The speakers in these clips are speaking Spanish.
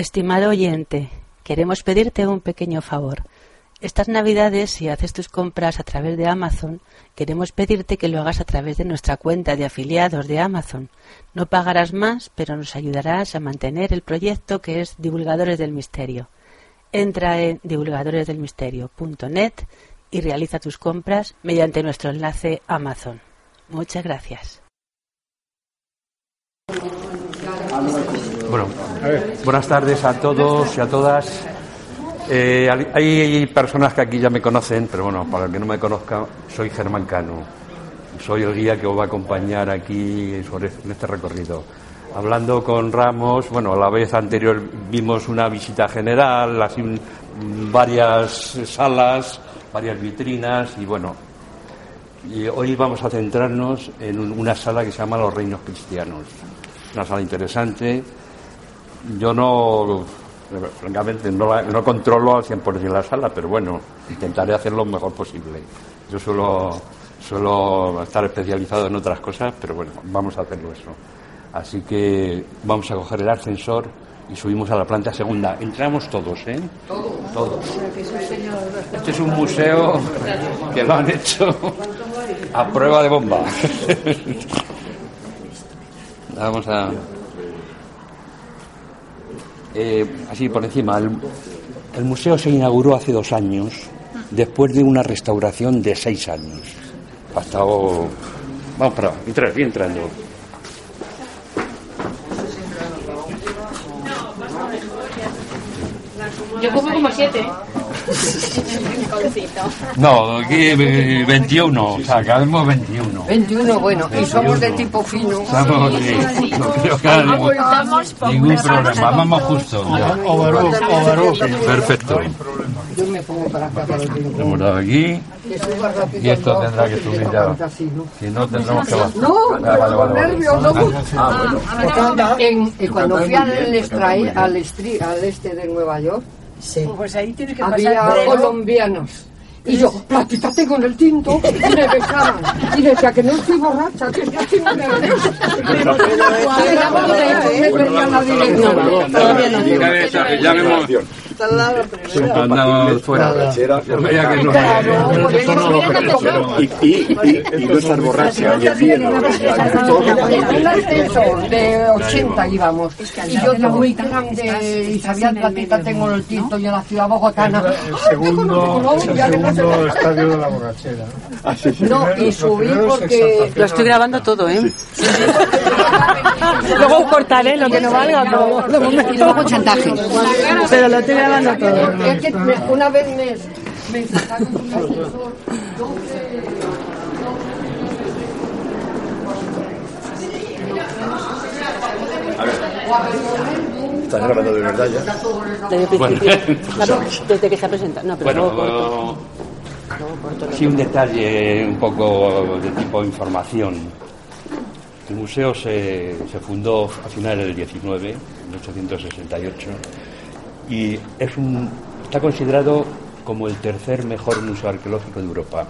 Estimado oyente, queremos pedirte un pequeño favor. Estas navidades, si haces tus compras a través de Amazon, queremos pedirte que lo hagas a través de nuestra cuenta de afiliados de Amazon. No pagarás más, pero nos ayudarás a mantener el proyecto que es Divulgadores del Misterio. Entra en divulgadoresdelmisterio.net y realiza tus compras mediante nuestro enlace Amazon. Muchas gracias. Bueno, buenas tardes a todos y a todas. Eh, hay personas que aquí ya me conocen, pero bueno, para el que no me conozca, soy Germán Cano. Soy el guía que os va a acompañar aquí en este recorrido. Hablando con Ramos, bueno, la vez anterior vimos una visita general, así varias salas, varias vitrinas y bueno, y hoy vamos a centrarnos en una sala que se llama Los Reinos Cristianos. Una sala interesante. Yo no, francamente, no, no controlo al 100% la sala, pero bueno, intentaré hacerlo lo mejor posible. Yo suelo, suelo estar especializado en otras cosas, pero bueno, vamos a hacerlo eso. Así que vamos a coger el ascensor y subimos a la planta segunda. Entramos todos, ¿eh? Todos. Este es un museo que lo han hecho a prueba de bomba. Vamos a. Eh, así por encima. El, museo se inauguró hace dos años, después de una restauración de seis años. Ha estado. Vamos para. Entrar, bien entrando. Yo como como siete. No, aquí 21, o sea, cabemos 21. 21, bueno, y somos de tipo fino. Estamos, sí, no creo que haya ningún, ningún problema, vamos justo. Perfecto. Yo me pongo para acá para el Lo hemos dado aquí. Y esto tendrá que subir ya. Si no, tendremos que bajar. No, Ah, vale, vale, vale. nervios, no. En- en- cuando fui al, estri- al este de Nueva York, Pues ahí tiene que había pasar colombianos. Y yo, platícate con el tinto, y me besaban. Y decía que no estoy borracha, que ya estoy muy nerviosa. Era la. Andamos fuera. Que no. Y, y, y, y no estar borracha y el. Un de 80 íbamos. Y yo todo muy grande y sabía platita tengo en el tinto y en la ciudad bogotana. El ¡Ay, segundo, qué Colombia, el que no sé segundo qué! estadio de la borrachera. No, y subí porque... Lo estoy grabando todo, ¿eh? Luego cortaré lo que no valga, pero. Y luego chantaje. Pero lo estoy grabando todo. Es que me- una vez me, Estás grabando de verdad ya. Desde el Bueno. principio. Claro, desde que se ha presentado. No, pero luego corto. Bueno, Luego corto lo sí un detalle un poco de tipo información. El museo se, se fundó a finales del 19, en 1868, y es un, está considerado como el tercer mejor museo arqueológico de Europa.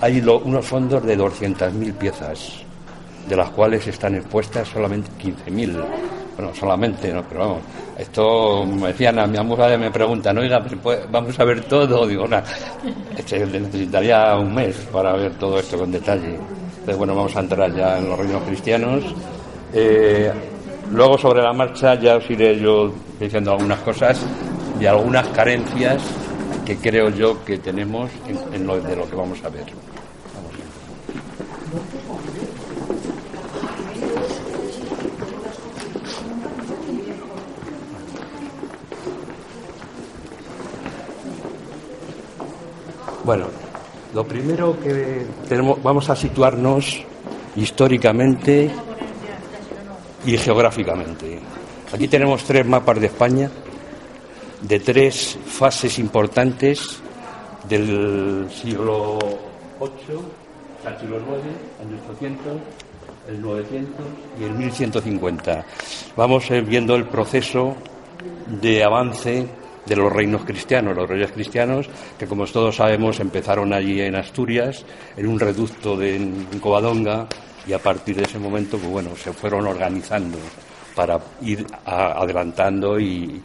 Hay unos fondos de 200.000 piezas, de las cuales están expuestas solamente 15.000. Bueno, solamente, no, pero vamos, esto me decían a mi amiga me preguntan, oiga, ¿se puede- vamos a ver todo, digo, nada, este, necesitaría un mes para ver todo esto con detalle. Entonces, bueno, vamos a entrar ya en los reinos cristianos. Eh, luego, sobre la marcha, ya os iré yo diciendo algunas cosas y algunas carencias que creo yo que tenemos en, en lo, de lo que vamos a ver. Bueno, lo primero que tenemos, vamos a situarnos históricamente y geográficamente. Aquí tenemos tres mapas de España de tres fases importantes del siglo VIII, al siglo IX, año 800, el 900 y el 1150. Vamos viendo el proceso de avance de los reinos cristianos, los reyes cristianos, que como todos sabemos empezaron allí en Asturias, en un reducto de Covadonga, y a partir de ese momento, pues bueno, se fueron organizando para ir adelantando y,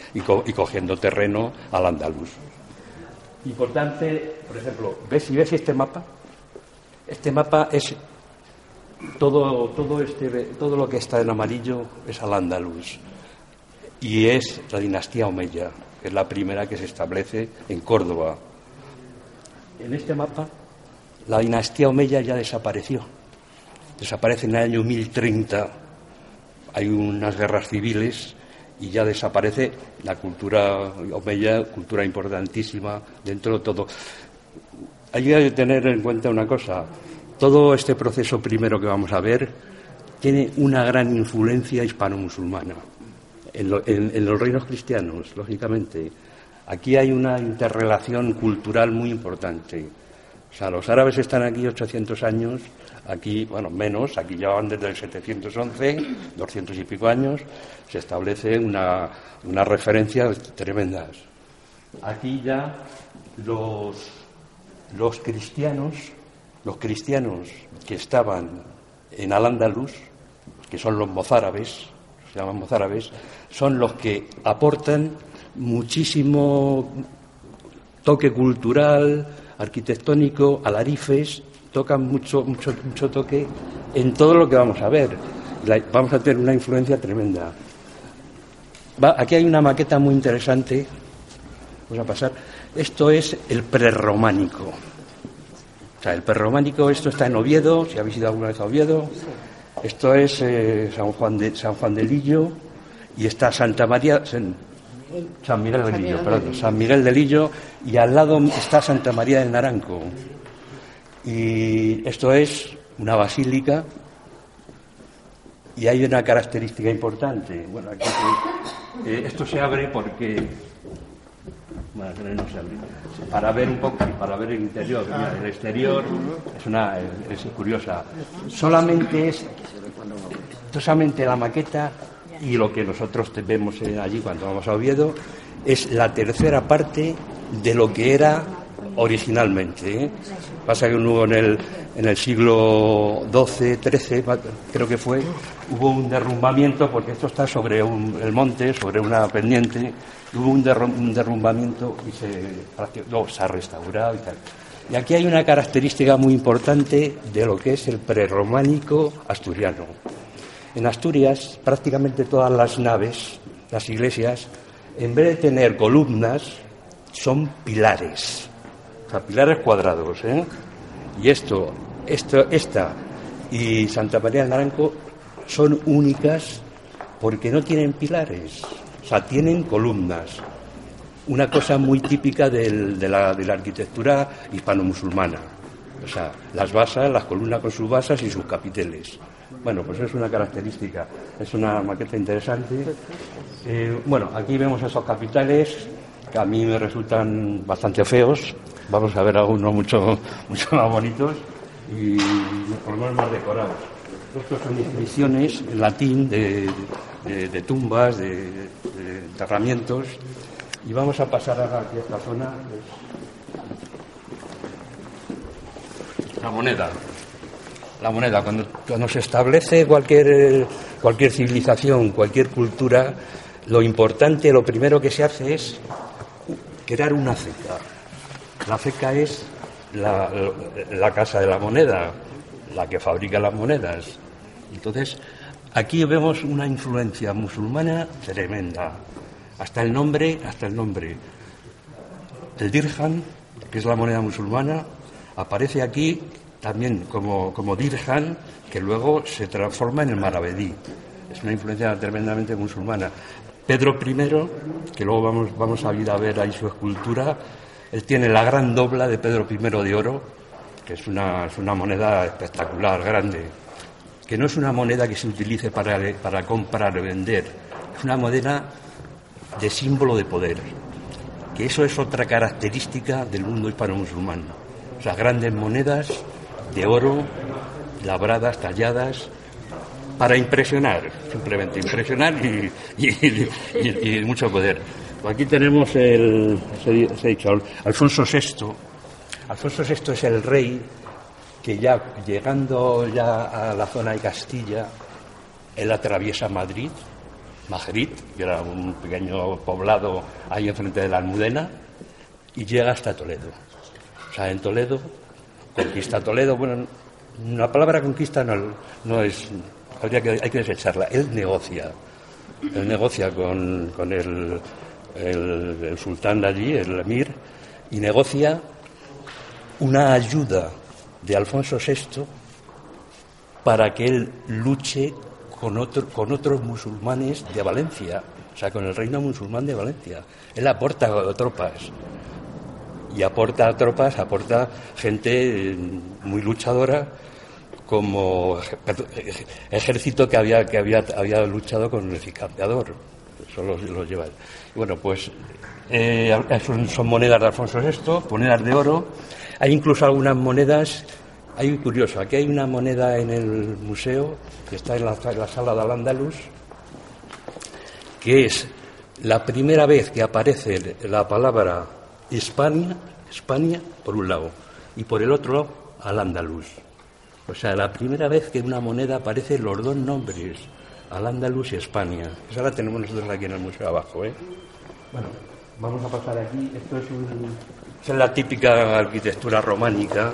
cogiendo terreno al andaluz. Importante, por ejemplo, ¿ves, si ves este mapa, este mapa es todo, todo, este, todo lo que está en amarillo es al andaluz y es la dinastía Omeya, que es la primera que se establece en Córdoba. En este mapa, la dinastía Omeya ya desapareció. Desaparece en el año 1030. Hay unas guerras civiles y ya desaparece la cultura Omeya, cultura importantísima dentro de todo. Hay que tener en cuenta una cosa. Todo este proceso primero que vamos a ver tiene una gran influencia hispano-musulmana en, los reinos cristianos, lógicamente. Aquí hay una interrelación cultural muy importante. O sea, los árabes están aquí 800 años, aquí, bueno, menos, aquí ya van desde el 711, 200 y pico años, se establece una, una referencias tremendas. Aquí ya los, los cristianos, los cristianos que estaban en Al-Ándalus, que son los mozárabes, se llaman mozárabes, son los que aportan muchísimo toque cultural, arquitectónico, alarifes, tocan mucho, mucho, mucho toque en todo lo que vamos a ver. vamos a tener una influencia tremenda. aquí hay una maqueta muy interesante. Vamos a pasar. Esto es el prerrománico. O sea, el prerrománico, esto está en Oviedo, si habéis ido alguna vez a Oviedo. Esto es eh, San, Juan de, San Juan de Lillo, y está Santa María, San Miguel del Lillo, perdón, San Miguel del Lillo, y al lado está Santa María del Naranco. Y esto es una basílica y hay una característica importante. Bueno, aquí, eh, esto se abre porque bueno, no se abre. Para ver un poco, para ver el interior. el exterior es una es curiosa. Solamente es solamente la maqueta y lo que nosotros vemos allí cuando vamos a Oviedo es la tercera parte de lo que era originalmente. ¿eh? Pasa que hubo en el, en el siglo XII, XIII, creo que fue, hubo un derrumbamiento, porque esto está sobre un, el monte, sobre una pendiente, hubo un, derrumbamiento y se, se ha restaurado y tal. Y aquí hay una característica muy importante de lo que es el prerrománico asturiano. En Asturias, prácticamente todas las naves, las iglesias, en vez de tener columnas, son pilares. O sea, pilares cuadrados. ¿eh? Y esto, esto, esta y Santa María del Naranco son únicas porque no tienen pilares. O sea, tienen columnas. Una cosa muy típica de, la, de la arquitectura hispano-musulmana. O sea, las basas, las columnas con sus basas y sus capiteles. Bueno, pues es una característica, es una maqueta interesante. Eh, bueno, aquí vemos esos capitales que a mí me resultan bastante feos. Vamos a ver algunos mucho, mucho más bonitos y por lo menos más decorados. Estos son inscripciones en latín de, tumbas, de, enterramientos. Y vamos a pasar ahora aquí a esta zona. La moneda la moneda. Cuando, se establece cualquier, cualquier civilización, cualquier cultura, lo importante, lo primero que se hace es crear una ceca. La ceca es la, casa de la moneda, la que fabrica las monedas. Entonces, aquí vemos una influencia musulmana tremenda. Hasta el nombre, hasta el nombre. El dirham, que es la moneda musulmana, aparece aquí también como, como dirhan, que luego se transforma en el maravedí. Es una influencia tremendamente musulmana. Pedro I, que luego vamos, vamos a ir a ver ahí su escultura, él tiene la gran dobla de Pedro I de oro, que es una, moneda espectacular, grande, que no es una moneda que se utilice para, para comprar o vender, es una moneda de símbolo de poder, que eso es otra característica del mundo hispano-musulmán. O sea, grandes monedas de oro, labradas, talladas, para impresionar, simplemente impresionar y, mucho poder. Aquí tenemos el, se, dicho, Alfonso VI. Alfonso VI es el rey que ya llegando ya a la zona de Castilla, él atraviesa Madrid Majerit, que era un pequeño poblado ahí enfrente de la Almudena, y llega hasta Toledo. O sea, en Toledo, conquista Toledo, bueno, la palabra conquista no, es, habría que, hay que desecharla, él negocia, él negocia con, el, el sultán de allí, el emir, y negocia una ayuda de Alfonso VI para que él luche con, otro, con otros musulmanes de Valencia, o sea, con el reino musulmán de Valencia. Él aporta tropas y aporta tropas, aporta gente eh, muy luchadora como ejército que había que había, había luchado con el campeador. Eso lo, lleva. bueno, pues eh, son, monedas de Alfonso VI, monedas de oro. Hay incluso algunas monedas hay curioso, aquí hay una moneda en el museo que está en la, sala de Al-Ándalus, que es la primera vez que aparece la palabra España, España por un lado, y por el otro Al-Ándalus. O sea, la primera vez que en una moneda aparecen los dos nombres, Al-Ándalus y España. Esa la tenemos nosotros aquí en el museo abajo, ¿eh? Bueno, vamos a pasar aquí. Esto es, un, es la típica arquitectura románica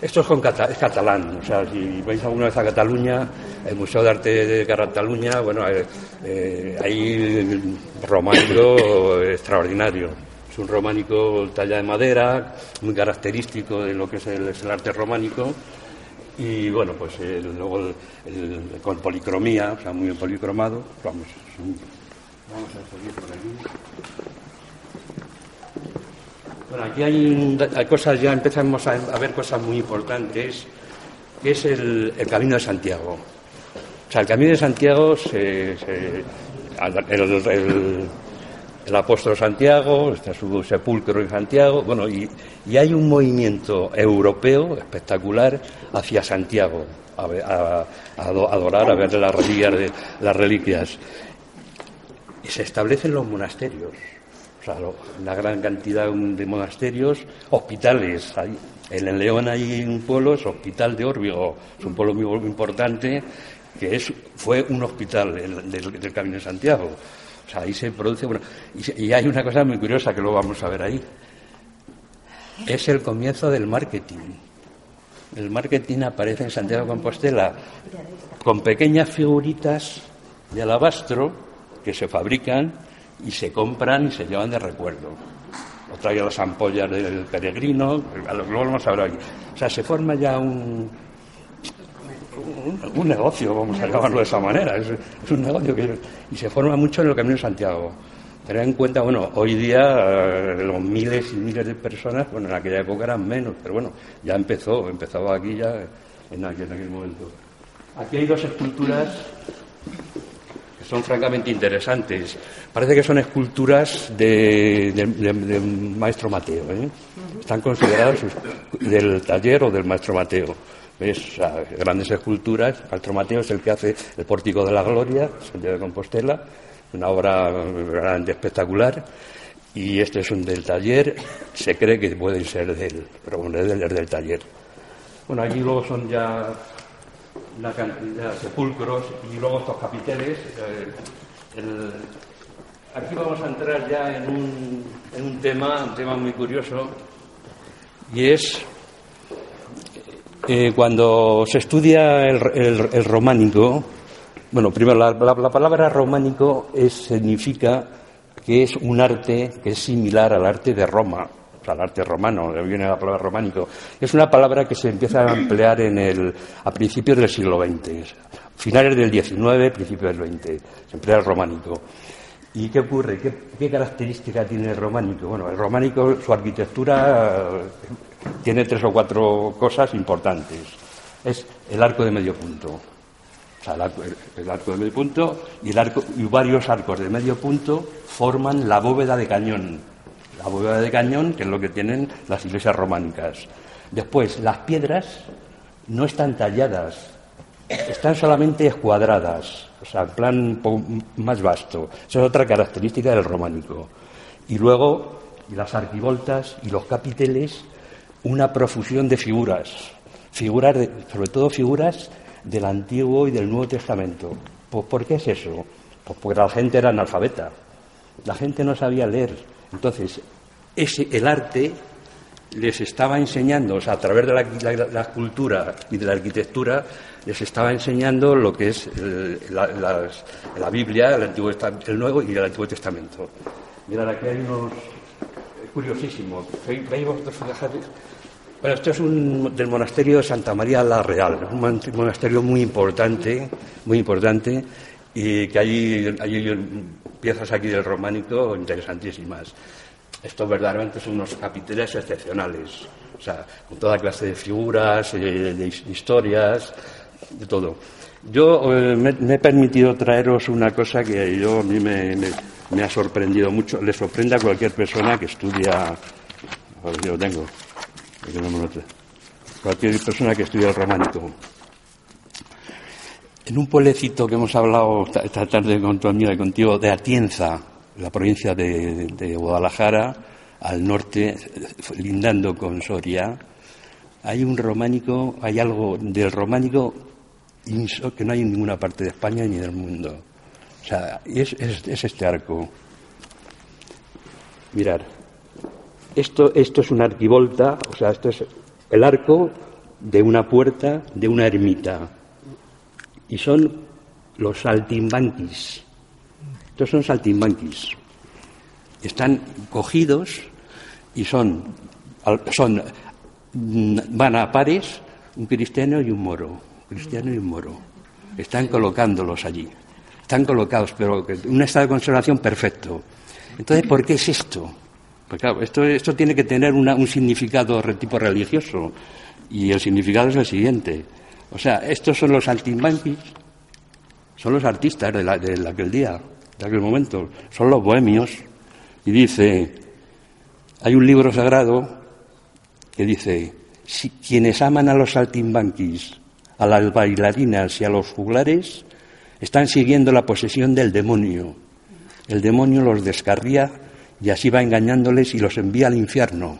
esto es, con es catalán, o sea, si vais alguna vez a Cataluña, el Museo de Arte de Cataluña, bueno, eh, eh, hay románico extraordinario. Es un románico talla de madera, muy característico de lo que es el, arte románico. Y bueno, pues luego con policromía, o sea, muy policromado. Vamos, vamos a seguir por aquí. Bueno, aquí hay, cosas, ya empezamos a, ver cosas muy importantes, que es el, Camino de Santiago. O sea, el Camino de Santiago, se, el, apóstol Santiago, está su sepulcro en Santiago, bueno, y, hay un movimiento europeo espectacular hacia Santiago, a, adorar, a ver las reliquias, las reliquias. Y se establecen los monasterios. O sea, una gran cantidad de monasterios, hospitales. En León hay un pueblo, es Hospital de Órbigo, es un pueblo muy, importante, que es, fue un hospital del, Camino de Santiago. O sea, ahí se produce. Bueno, y, hay una cosa muy curiosa que lo vamos a ver ahí. Es el comienzo del marketing. El marketing aparece en Santiago de Compostela con pequeñas figuritas de alabastro que se fabrican y se compran y se llevan de recuerdo. O trae las ampollas del peregrino, luego vamos a ver O sea, se forma ya un, un, negocio, vamos a llamarlo de esa manera. Es, un negocio que, y se forma mucho en el Camino de Santiago. Tener en cuenta, bueno, hoy día eh, los miles y miles de personas, bueno, en aquella época eran menos, pero bueno, ya empezó, empezaba aquí ya en aquel, en aquel momento. Aquí hay dos esculturas son francamente interesantes. Parece que son esculturas de, maestro Mateo. ¿eh? Están consideradas del taller o del maestro Mateo. ¿Ves? grandes esculturas. Maestro Mateo es el que hace el Pórtico de la Gloria, Santiago de Compostela, una obra grande, espectacular. Y este es un del taller. Se cree que pueden ser de él, pero bueno, es del, del taller. Bueno, allí luego son ya una cantidad de sepulcros y luego estos capiteles. Eh, aquí vamos a entrar ya en un, en un tema, un tema muy curioso, y es eh, cuando se estudia el, el, románico, bueno, primero la, la, palabra románico significa que es un arte que es similar al arte de Roma al arte romano, viene la palabra románico. Es una palabra que se empieza a emplear en el, a principios del siglo XX, finales del XIX, principios del XX, se emplea el románico. ¿Y qué ocurre? ¿Qué, ¿Qué, característica tiene el románico? Bueno, el románico, su arquitectura tiene tres o cuatro cosas importantes. Es el arco de medio punto. O sea, el arco, de medio punto y, el arco, y varios arcos de medio punto forman la bóveda de cañón la bóveda de cañón, que es lo que tienen las iglesias románicas. Después, las piedras no están talladas, están solamente escuadradas, o sea, en plan más vasto. Esa es otra característica del románico. Y luego, las arquivoltas y los capiteles, una profusión de figuras, figuras sobre todo figuras del Antiguo y del Nuevo Testamento. ¿Por qué es eso? Pues porque la gente era analfabeta. La gente no sabía leer. Entonces, ese, el arte les estaba enseñando, o sea, a través de la, cultura y de la arquitectura, les estaba enseñando lo que es la, Biblia, el, Antiguo, el Nuevo y el Antiguo Testamento. Mirad, aquí hay unos curiosísimos. ¿Veis vosotros Bueno, esto es un, del monasterio de Santa María la Real, un monasterio muy importante, muy importante, y que hay, hay piezas aquí del románico interesantísimas. Estos verdaderamente son unos capiteles excepcionales, o sea, con toda clase de figuras, eh, de historias, de todo. Yo eh, me, he permitido traeros una cosa que yo a mí me, ha sorprendido mucho, le sorprende a cualquier persona que estudia, yo lo tengo, cualquier persona que estudia el románico. En un pueblecito que hemos hablado esta tarde con tu amiga y contigo, de Atienza, la provincia de, Guadalajara, al norte, lindando con Soria, hay un románico, hay algo del románico que no hay en ninguna parte de España ni del mundo. O sea, es, es, este arco. Mirar, esto, esto es una arquivolta, o sea, esto es el arco de una puerta de una ermita. Y son los saltimbanquis. Estos son saltimbanquis. Están cogidos y son, son mm, van a pares un cristiano y un moro cristiano y un moro. Están colocándolos allí. Están colocados, pero un estado de conservación perfecto. Entonces, ¿por qué es esto? Pues claro, esto, esto tiene que tener un significado de tipo religioso. Y el significado es el siguiente. O sea, estos son los saltimbanquis, son los artistas de, de aquel día, de aquel momento, son los bohemios. Y dice, hay un libro sagrado que dice, si, quienes aman a los saltimbanquis a las bailarinas y a los juglares, están siguiendo la posesión del demonio. El demonio los descarría y así va engañándoles y los envía al infierno.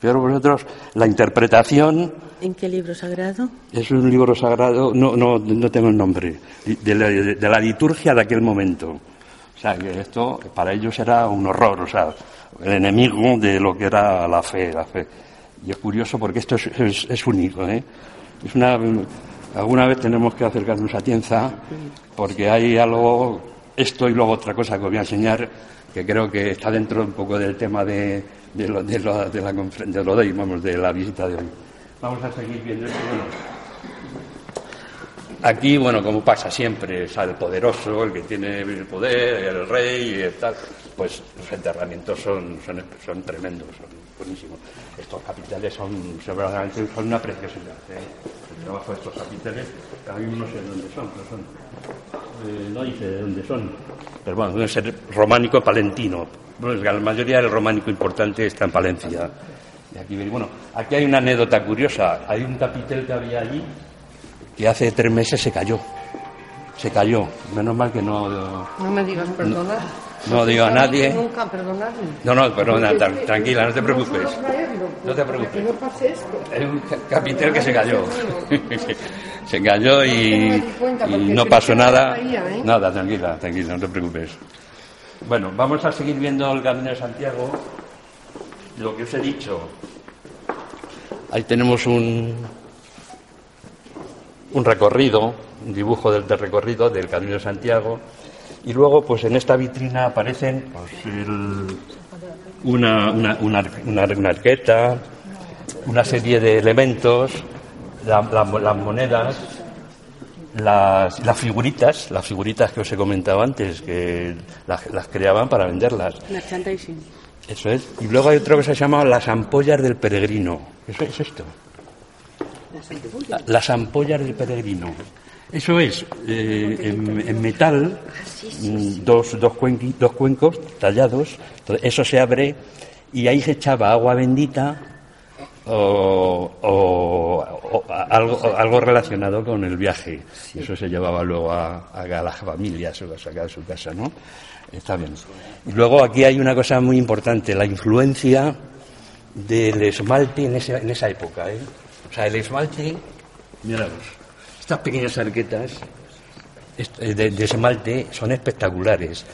pero vosotros, la interpretación. ¿En qué libro sagrado? Es un libro sagrado, no, no, no tengo el nombre, de la, de la, liturgia de aquel momento. O sea, que esto para ellos era un horror, o sea, el enemigo de lo que era la fe, la fe. Y es curioso porque esto es, es, es único, ¿eh? Es una, alguna vez tenemos que acercarnos a Tienza porque hay algo, esto y luego otra cosa que os voy a enseñar que creo que está dentro un poco del tema de, de, lo, de, la, de, lo de vamos, de la visita de hoy. Vamos a seguir viendo esto. aquí, bueno, como pasa siempre, sale el poderoso, el que tiene el poder, el rey y tal. Pues los enterramientos son, son, son tremendos, son buenísimos. Estos capiteles son, son una preciosidad. ¿eh? Trabajo de estos capiteles, a mí no sé dónde son, pero son. Eh, no dice de dónde son. Pero bueno, debe ser románico palentino. Bueno, la mayoría del románico importante está en Palencia. Y aquí, bueno, aquí hay una anécdota curiosa. Hay un capitel que había allí que hace tres meses se cayó. Se cayó. Menos mal que no. No me digas perdonar. No digo a nadie. Nunca perdonarme. No, no, perdona, tranquila, no te preocupes. No te preocupes. Es un capitel que se cayó. se cayó y, no pasó nada. ¿eh? Nada, tranquila, tranquila, no te preocupes. Bueno, vamos a seguir viendo el Camino de Santiago. Lo que os he dicho. Ahí tenemos un, un recorrido, un dibujo del, del recorrido del Camino de Santiago y luego, pues en esta vitrina aparecen pues, una, una, una, arqueta, una serie de elementos, las monedas, las, las, figuritas, las figuritas que os he comentado antes, que las, creaban para venderlas. Eso es. Y luego hay otra cosa que se llama las ampollas del peregrino. Eso es esto. Las ampollas del peregrino. Eso es, eh, en, metal, mm, dos, dos, dos cuencos tallados, eso se abre y ahí se echaba agua bendita o, algo, algo, relacionado con el viaje. Eso se llevaba luego a, a las familias o a sacar de su casa, ¿no? Está bien. Y luego aquí hay una cosa muy importante, la influencia del esmalte en esa, en esa época. ¿eh? O sea, el esmalte, miraos, estas pequeñas arquetas eh, de, esmalte son espectaculares.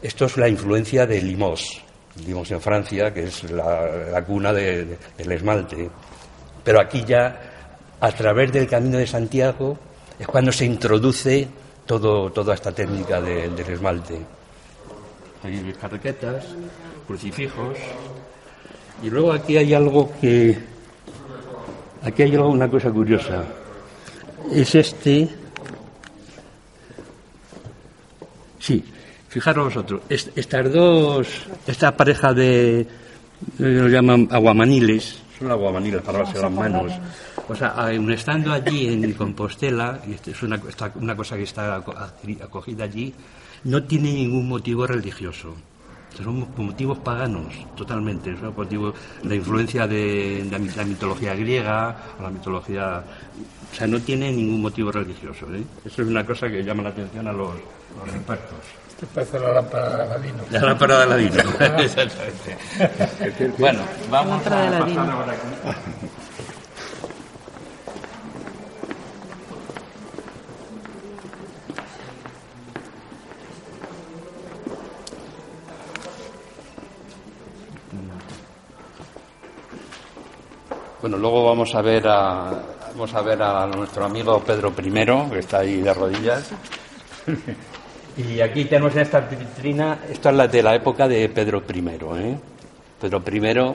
Esto es la influencia de Limos, Limos en Francia, que es la, cuna del esmalte. Pero aquí ya, a través del Camino de Santiago, es cuando se introduce todo, toda esta técnica del esmalte. Hay carrequetas, crucifijos. Y luego aquí hay algo que. Aquí hay una cosa curiosa. Es este. Sí, fijaros vosotros, estas dos, esta pareja de, lo llaman aguamaniles, son aguamaniles para lavarse las manos. O sea, estando allí en Compostela, y es una, una cosa que está acogida allí, no tiene ningún motivo religioso. Son motivos paganos, totalmente. Son motivos, la influencia de, la mitología griega o la mitología. O sea, no tiene ningún motivo religioso. ¿eh? Eso es una cosa que llama la atención a los los expertos. Esto parece la lámpara de Aladino. La lámpara de Aladino, exactamente. bueno, vamos a pasar ahora aquí. Bueno, luego vamos a ver a vamos a ver a nuestro amigo Pedro I, que está ahí de rodillas. Y aquí tenemos en esta vitrina, esta es la de la época de Pedro I. ¿eh? Pedro I,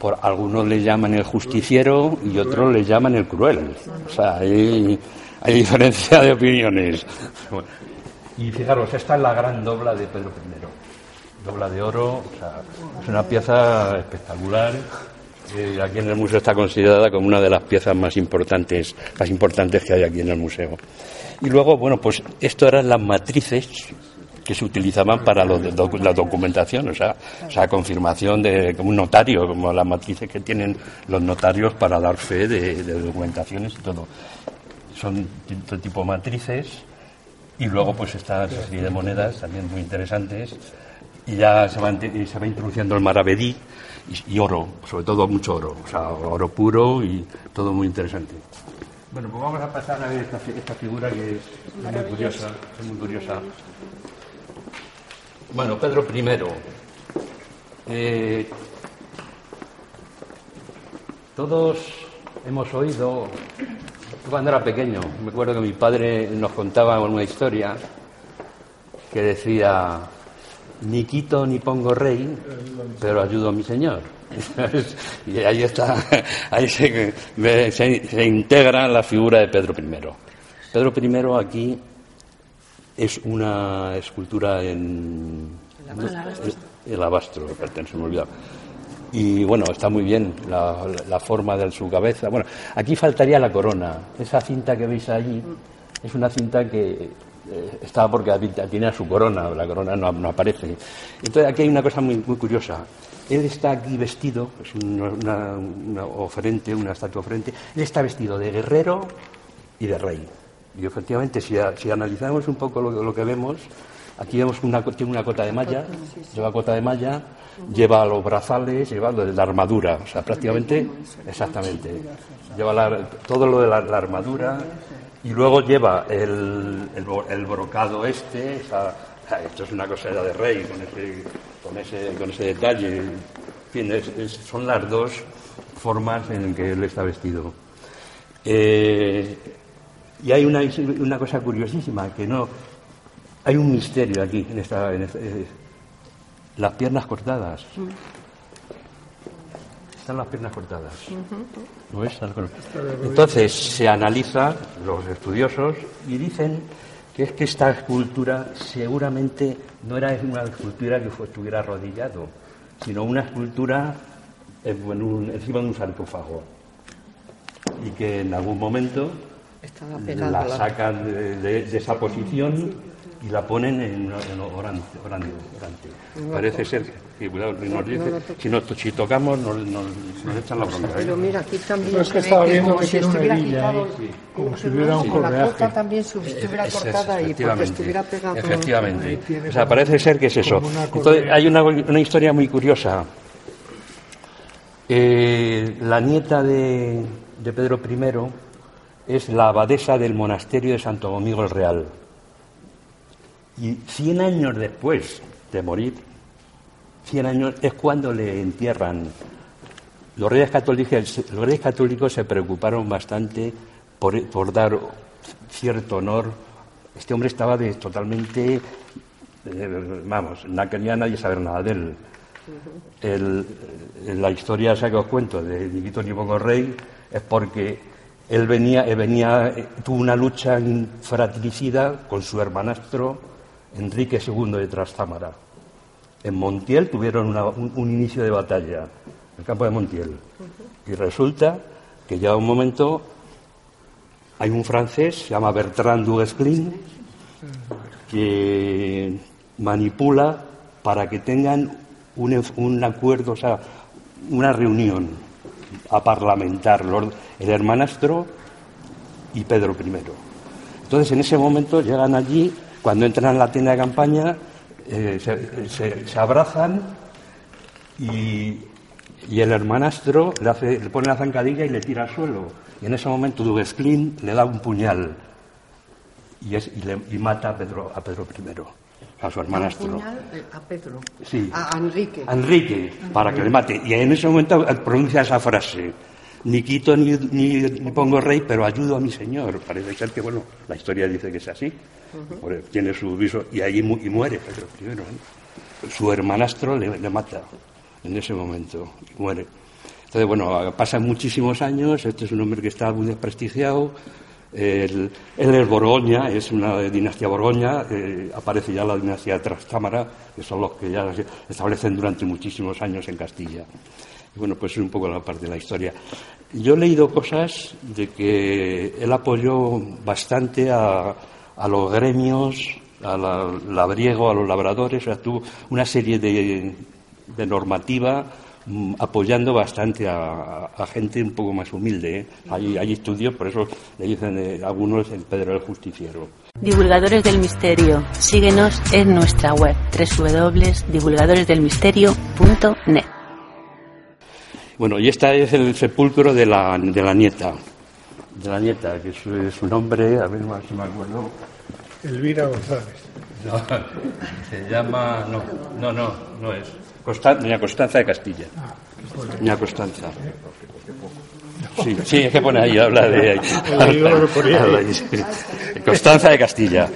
por algunos le llaman el justiciero y otros le llaman el cruel. O sea, hay, hay diferencia de opiniones. Y fijaros, esta es la gran dobla de Pedro I. Dobla de oro, o sea, es una pieza espectacular. Eh, aquí en el museo está considerada como una de las piezas más importantes, más importantes que hay aquí en el museo. Y luego, bueno, pues esto eran las matrices que se utilizaban para la documentación, o sea, o sea, confirmación de un notario, como las matrices que tienen los notarios para dar fe de, documentaciones y todo. Son de tipo matrices y luego pues esta serie de monedas también muy interesantes y ya se va introduciendo el maravedí y, y oro, sobre todo mucho oro, o sea, oro puro y todo muy interesante. Bueno, pues vamos a pasar a ver esta, esta figura que es muy curiosa, es muy curiosa. Bueno, Pedro I. Eh, todos hemos oído, cuando era pequeño, me acuerdo que mi padre nos contaba una historia que decía, ni quito ni pongo rey, pero ayudo a mi señor. y ahí está, ahí se, se, integra la figura de Pedro I. Pedro I aquí es una escultura en el abastro, se me olvidaba. Y bueno, está muy bien la, forma de su cabeza. Bueno, aquí faltaría la corona. Esa cinta que veis allí es una cinta que eh, está porque tiene su corona, la corona no, aparece. Entonces aquí hay una cosa muy, muy curiosa. Él está aquí vestido, es una, oferente, una estatua oferente, él está vestido de guerrero y de rey. Y efectivamente, si, analizamos un poco lo, que vemos, aquí vemos una, tiene una cota de malla, lleva cota de malla, lleva los brazales, lleva la armadura, o sea, prácticamente, exactamente, lleva todo lo de la, armadura y luego lleva el, brocado este, esto es una cosa de rey, con ese con ese, con ese detalle. son las dos formas en que él está vestido. Eh, y hay una, una, cosa curiosísima, que no... Hay un misterio aquí, en esta... Eh, las piernas cortadas. Están las piernas cortadas. Entonces se analiza los estudiosos y dicen que es que esta escultura seguramente no era una escultura que estuviera arrodillado, sino una escultura encima de un sarcófago. Y que en algún momento la sacan de, esa posición y la ponen en, orante, Parece ser que nos dice, si, nos, si tocamos nos, nos, echan la bronca. ¿eh? Pero mira, aquí también es que estaba viendo que tiene una hebilla ahí, como si hubiera un correaje. La cota también estuviera cortada y porque estuviera pegado. Efectivamente. O sea, parece ser que es eso. Entonces, hay una, una historia muy curiosa. Eh, la nieta de, de Pedro I es la abadesa del monasterio de Santo Domingo el Real. Y 100 años después de morir, 100 años es cuando le entierran. Los reyes católicos, los reyes católicos se preocuparon bastante por, dar cierto honor. Este hombre estaba de, totalmente, eh, vamos, no quería nadie saber nada de él. El, la historia esa que os cuento de Niquito Nipongo Rey es porque él venía, venía, eh, tuvo una lucha fratricida con su hermanastro Enrique II de Trastámara. En Montiel tuvieron un, inicio de batalla, en el campo de Montiel. Y resulta que ya un momento hay un francés, se llama Bertrand Duguesclin, que manipula para que tengan un, un acuerdo, o sea, una reunión a parlamentar el hermanastro y Pedro I. Entonces, en ese momento llegan allí, cuando entran en la tienda de campaña, eh, se, abrazan y, el hermanastro le, hace, le pone la zancadilla y le tira al suelo. Y en ese momento Duguesclin le da un puñal y, y, mata a Pedro, a Pedro I a su hermanastro. Eh, a Pedro. Sí. A Enrique. Enrique, para que le mate. Y en ese momento pronuncia esa frase. Ni quito ni, ni, pongo rey, pero ayudo a mi señor. Parece ser que, bueno, la historia dice que es así. Tiene su viso y allí y muere Pedro primero. ¿eh? Su hermanastro le, le, mata en ese momento y muere. Entonces, bueno, pasan muchísimos años. Este es un hombre que está muy desprestigiado él, es Borgoña, es una dinastía Borgoña, eh, aparece ya la dinastía Trastámara, que son los que ya se establecen durante muchísimos años en Castilla. Bueno, pues es un poco la parte de la historia. Yo he leído cosas de que él apoyó bastante a, los gremios, a la, labriego, a los labradores, o sea, tuvo una serie de, de normativa Mm, apoyando bastante a, gente un poco más humilde. ¿eh? Hay, estudios, por eso le dicen eh, algunos el Pedro el Justiciero. Divulgadores del Misterio, síguenos en nuestra web www.divulgadoresdelmisterio.net. Bueno, y este es el sepulcro de la, de la nieta, de la nieta, que es su, nombre, a ver si me acuerdo. Elvira González. No, se llama, no, no, no, no es. doña Constanza de Castilla. Doña Constanza. Sí, sí, es que pone ahí, habla de Constanza de Castilla.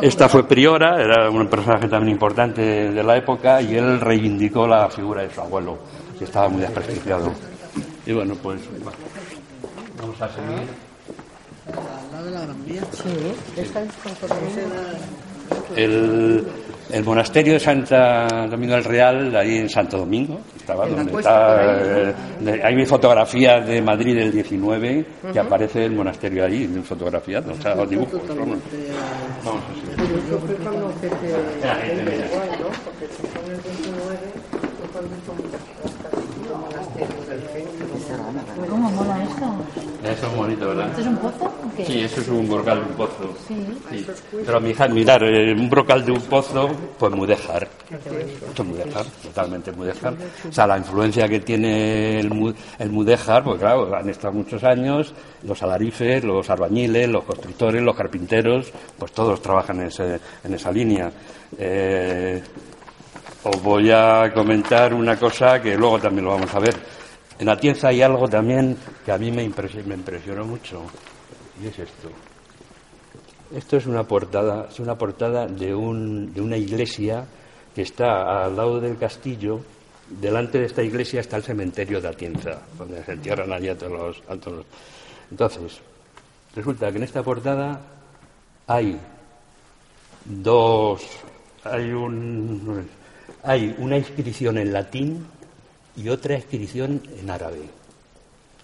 Esta fue priora, era un personaje también importante de la época y él reivindicó la figura de su abuelo, que estaba muy desprestigiado. Y bueno, pues vamos a seguir. de la Gran Vía. Sí, esta es el, el monasterio de Santa Domingo del Real, ahí en Santo Domingo, estaba donde está. Eh, hay mi fotografía de Madrid del 19 que aparece el monasterio ahí, en fotografía, o sea, los dibujos. Vamos, vamos ¿Cómo mola esto? Eso es bonito, ¿verdad? ¿Esto es un pozo? Sí, eso es un brocal de un pozo. Sí. Pero mi hija, mirar, eh, un brocal de un pozo, pues mudéjar. Esto es mudéjar, totalmente mudéjar. O sea, la influencia que tiene el, el mudéjar, pues claro, han estado muchos años, los alarifes, los albañiles, los constructores, los carpinteros, pues todos trabajan en, ese, en esa línea. Eh, os voy a comentar una cosa que luego también lo vamos a ver. En Atienza hay algo también que a mí me impresionó, mucho, y es esto. Esto es una portada, es una portada de, un, de una iglesia que está al lado del castillo. Delante de esta iglesia está el cementerio de Atienza, donde se entierran allí a todos los. Entonces, resulta que en esta portada hay dos. Hay un. Hay una inscripción en latín y otra inscripción en árabe.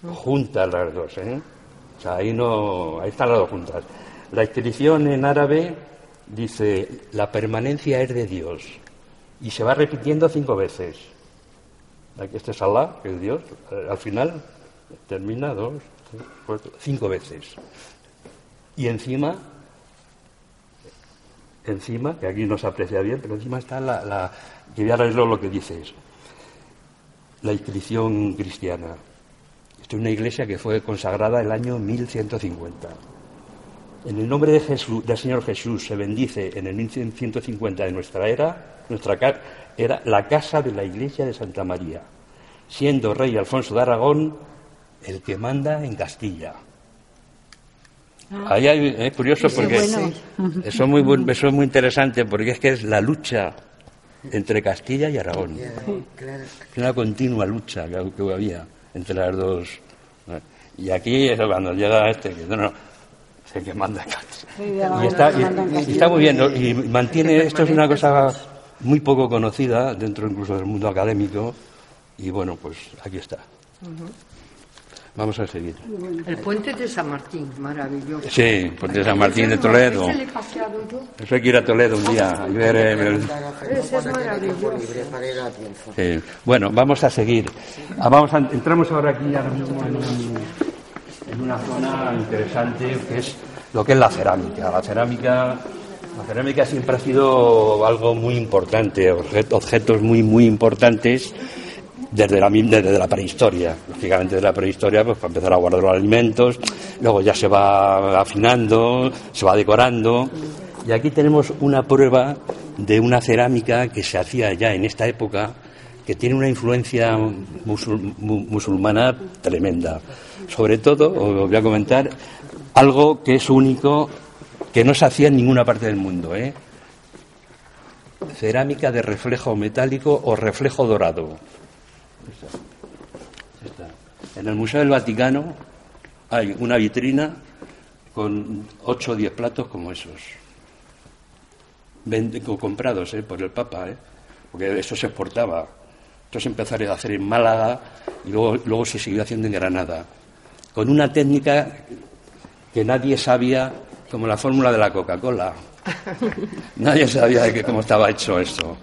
Juntas las dos, ¿eh? O sea, ahí no, ahí están las dos juntas. La inscripción en árabe dice, la permanencia es de Dios. Y se va repitiendo cinco veces. Este es Allah, que es Dios. Al final termina dos, cinco veces. Y encima, encima, que aquí no se aprecia bien, pero encima está la, la que voy a leer lo que dice eso la inscripción cristiana. Esta es una iglesia que fue consagrada el año 1150. En el nombre de Jesús, del Señor Jesús se bendice en el 1150 de nuestra era, nuestra era la casa de la iglesia de Santa María, siendo rey Alfonso de Aragón el que manda en Castilla. Ah. Ahí hay, es curioso porque eso, es muy, eso es muy interesante porque es que es la lucha entre Castilla y Aragón. Una continua lucha que había entre las dos. Y aquí es cuando llega este, que no, no, es el que manda y está, y, está muy bien, y mantiene, esto es una cosa muy poco conocida dentro incluso del mundo académico, y bueno, pues aquí está. Vamos a seguir. El puente de San Martín, maravilloso. Sí, el puente de San Martín de Toledo. Eso hay que ir a Toledo un día y ver el... Ese es maravilloso. Sí. Bueno, vamos a seguir. Ah, vamos a... Entramos ahora aquí ahora mismo en, en una zona interesante que es lo que es la cerámica. La cerámica la cerámica siempre ha sido algo muy importante, objetos muy, muy importantes desde la, prehistoria. Lógicamente, desde la prehistoria, pues para empezar a guardar los alimentos, luego ya se va afinando, se va decorando. Y aquí tenemos una prueba de una cerámica que se hacía ya en esta época, que tiene una influencia musulmana tremenda. Sobre todo, os voy a comentar algo que es único, que no se hacía en ninguna parte del mundo. ¿eh? Cerámica de reflejo metálico o reflejo dorado. En el Museo del Vaticano hay una vitrina con 8 o 10 platos como esos. comprados ¿eh? por el Papa, ¿eh? porque eso se exportaba. Esto se empezó a hacer en Málaga y luego, luego se siguió haciendo en Granada, con una técnica que nadie sabía, como la fórmula de la Coca-Cola. nadie sabía de cómo estaba hecho esto.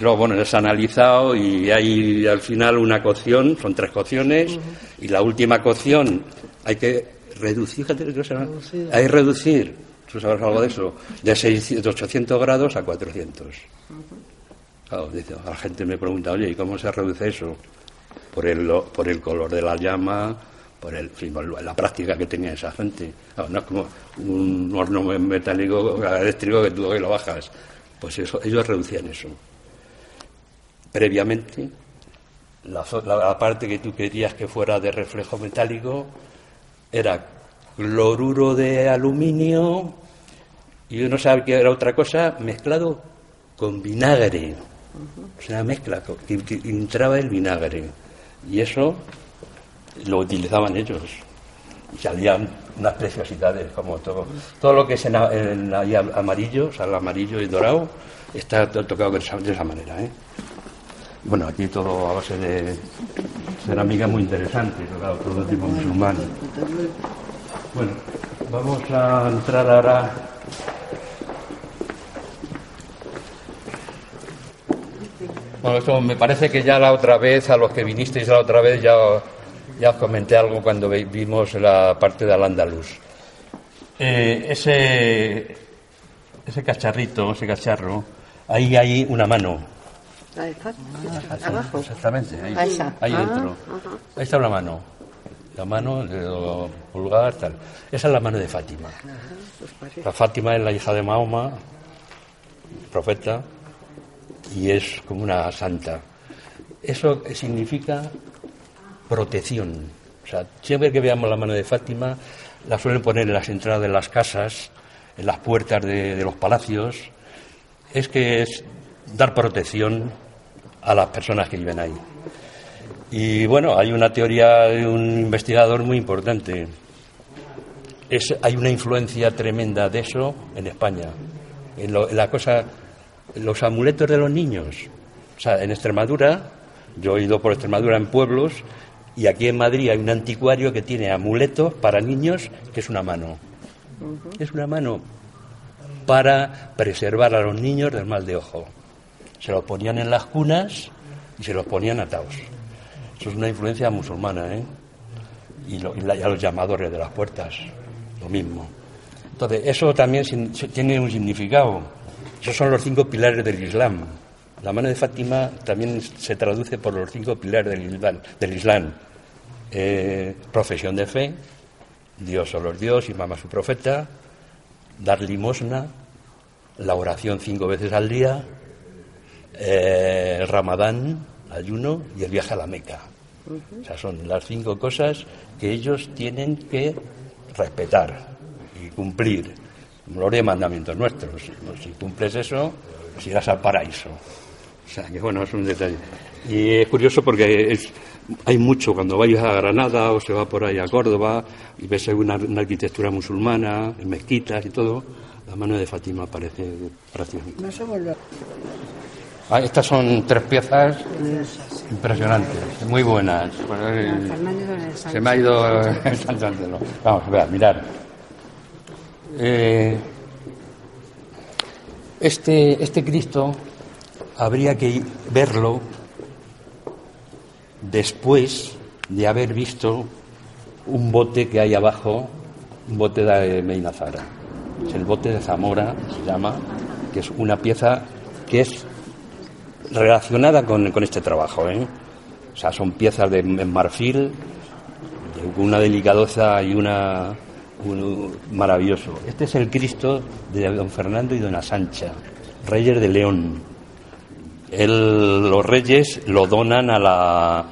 Luego, bueno, es analizado y hay al final una cocción, son tres cocciones, y la última cocción hay que reducir, hay que reducir, tú sabes algo de eso, de, 600, 800 grados a 400. Claro, dice, la gente me pregunta, oye, ¿y cómo se reduce eso? Por el, por el color de la llama, por el, la práctica que tenía esa gente. no es como un horno metálico eléctrico que tú que lo bajas. Pues eso, ellos reducían eso previamente, la, parte que tú querías que fuera de reflejo metálico era cloruro de aluminio y uno sabe que era otra cosa mezclado con vinagre. O sea, mezcla que, entraba el vinagre. Y eso lo utilizaban ellos. Y salían unas preciosidades, como todo. Todo lo que es en, amarillo, o sea, el amarillo y dorado, está tocado de esa, de esa manera. ¿eh? Bueno, aquí todo a base de cerámica muy interesante, todo tipo musulmán. Bueno, vamos a entrar ahora. Bueno, esto me parece que ya la otra vez, a los que vinisteis la otra vez, ya, ya os comenté algo cuando vimos la parte del andaluz. Eh, ese, ese cacharrito, ese cacharro, ahí hay una mano ¿La de ah, ¿Abajo? Exactamente, ahí, ahí dentro. Ah, ahí está la mano. La mano, el pulgar, tal. Esa es la mano de Fátima. Pues la Fátima es la hija de Mahoma, profeta, y es como una santa. Eso significa protección. O sea, siempre que veamos la mano de Fátima, la suelen poner en las entradas de las casas, en las puertas de, de los palacios. Es que es dar protección a las personas que viven ahí. Y bueno, hay una teoría de un investigador muy importante. Es, hay una influencia tremenda de eso en España. En, la cosa, los amuletos de los niños. O sea, en Extremadura, yo he ido por Extremadura en pueblos, y aquí en Madrid hay un anticuario que tiene amuletos para niños, que es una mano. Es una mano para preservar a los niños del mal de ojo se los ponían en las cunas y se los ponían atados. Eso es una influencia musulmana, ¿eh? Y, a los llamadores de las puertas, lo mismo. Entonces, eso también tiene un significado. Esos son los cinco pilares del Islam. La mano de Fátima también se traduce por los cinco pilares del Islam. Eh, profesión de fe, Dios solo es Dios y mamá su profeta, dar limosna, la oración cinco veces al día, eh, el ramadán, ayuno y el viaje a la Meca. O sea, son las cinco cosas que ellos tienen que respetar y cumplir. Gloria y mandamientos nuestros. Si cumples eso, pues irás al paraíso. O sea, que bueno, es un detalle. Y es curioso porque hay mucho, cuando vayas a Granada o se va por ahí a Córdoba y ves una, una arquitectura musulmana, mezquitas y todo, la mano de Fátima aparece prácticamente. Ah, estas son tres piezas impresionantes, muy buenas. se me ha ido Vamos a ver, mirar. Eh, este, este Cristo habría que verlo después de haber visto un bote que hay abajo, un bote de Meinazara. Es el bote de Zamora, se llama, que es una pieza que es relacionada con, este trabajo. ¿eh? O sea, son piezas de marfil, de una delicadeza y una un, maravilloso. Este es el Cristo de don Fernando y dona Sancha, reyes de León. los reyes lo donan a la,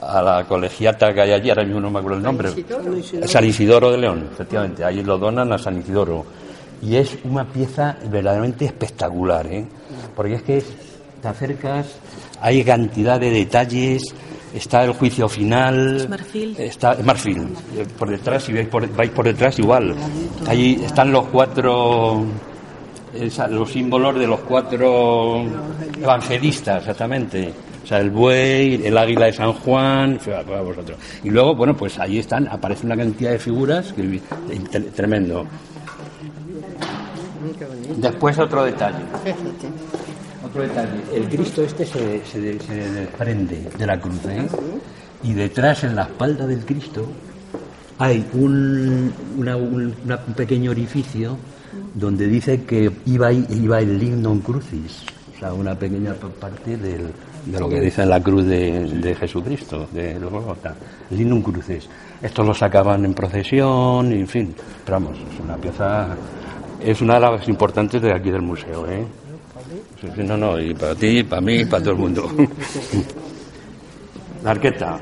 a la colegiata que hay allí, ahora mismo no me acuerdo el nombre. San Isidoro de León, efectivamente, ahí lo donan a San Isidoro. Y es una pieza verdaderamente espectacular, ¿eh? porque es que te acercas, hay cantidad de detalles, está el juicio final, marfil. está marfil, por detrás, si vais por, vais por detrás igual, ahí están los cuatro los símbolos de los cuatro evangelistas, exactamente. O sea, el buey, el águila de San Juan, para vosotros. Y luego, bueno, pues ahí están, aparece una cantidad de figuras que, tremendo. Después otro detalle. El Cristo este se, se, desprende de la cruz, ¿eh? Y detrás, en la espalda del Cristo, hay un, un pequeño orificio donde dice que iba, iba el lignum crucis, o sea, una pequeña parte del, de lo que dice en la cruz de, Jesucristo, de el lignum crucis. Estos lo sacaban en procesión, en fin, pero vamos, es una pieza, es una de las importantes de aquí del museo, ¿eh? No, no, y para ti, para mí, para todo el mundo. La arqueta.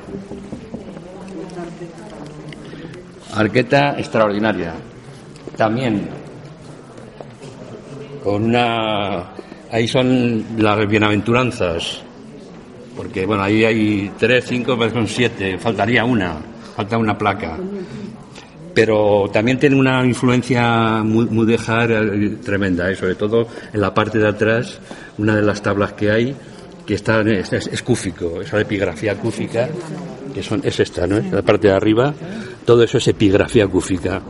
Arqueta extraordinaria. También con una... Ahí son las bienaventuranzas, porque bueno, ahí hay tres, cinco, pero son siete, faltaría una, falta una placa. Pero también tiene una influencia mudéjar eh, tremenda, ¿eh? sobre todo en la parte de atrás, una de las tablas que hay, que está, es, es, cúfico, esa epigrafía cúfica, que son, es esta, ¿no? La parte de arriba, todo eso es epigrafía cúfica.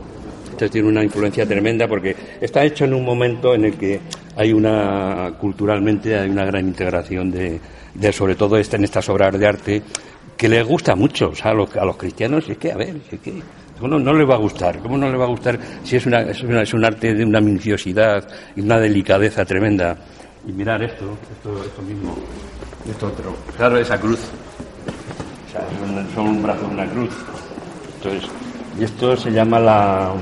Esto tiene una influencia tremenda porque está hecho en un momento en el que hay una, culturalmente, hay una gran integración de, sobre todo en estas obras de arte que les gusta mucho a, los, a los cristianos. es que, a ver, es que ¿cómo no, les va a gustar? ¿Cómo no les va a gustar si es, una, es, es un arte de una minuciosidad y una delicadeza tremenda? Y mirar esto, esto, esto mismo, esto otro. Claro, esa cruz. O sea, son, un brazo de una cruz. Entonces, y esto se llama la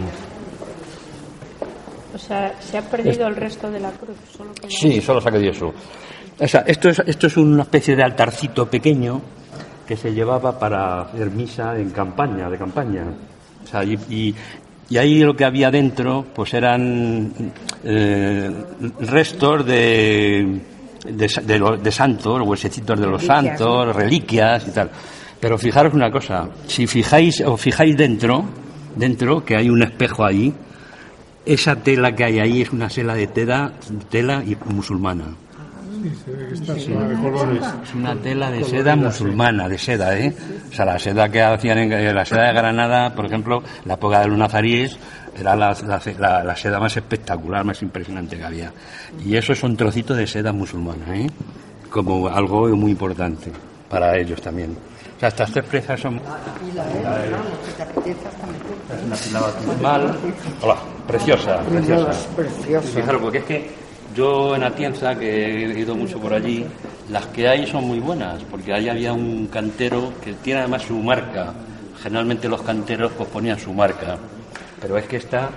o sea, se ha perdido el resto de la cruz. Solo sí, solo se ha quedado eso. O sea, esto es, esto es una especie de altarcito pequeño que se llevaba para hacer misa en campaña, de campaña. Sea, y, y, ahí lo que había dentro, pues eran eh, restos de, de, de, santos, huesecitos de los santos, reliquias y tal. Pero fijaros una cosa, si fijáis, o fijáis dentro, dentro, que hay un espejo ahí, esa tela que hay ahí es una tela de tela, tela es una tela de seda musulmana, de seda, ¿eh? O sea, la seda que hacían en la seda de Granada, por ejemplo, la época de los nazaríes, era la, la, seda más espectacular, más impresionante que había. Y eso es un trocito de seda musulmana, ¿eh? Como algo muy importante para ellos también. O sea, estas tres piezas son... Es una mal. Hola, preciosa, preciosa. Fijaros, porque es que yo en Atienza, que he ido mucho por allí, las que hay son muy buenas, porque ahí había un cantero que tiene además su marca, generalmente los canteros pues ponían su marca, pero es que esta,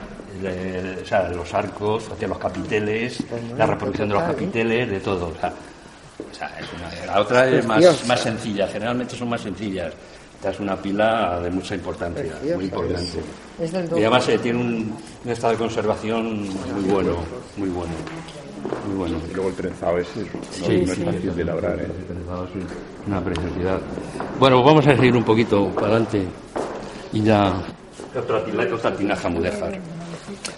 o sea, los arcos, los capiteles, la reproducción de los capiteles, de todo. O sea, la otra es más, más sencilla, generalmente son más sencillas. Esta es una pila de mucha importancia, muy importante. Y además eh, tiene un, estado de conservación muy bueno, muy bueno. Muy bueno. Y luego el trenzado es, no, es fácil de labrar. ¿eh? Una preciosidad. Bueno, vamos a seguir un poquito para adelante y ya. Otra, otra tinaja mudéjar.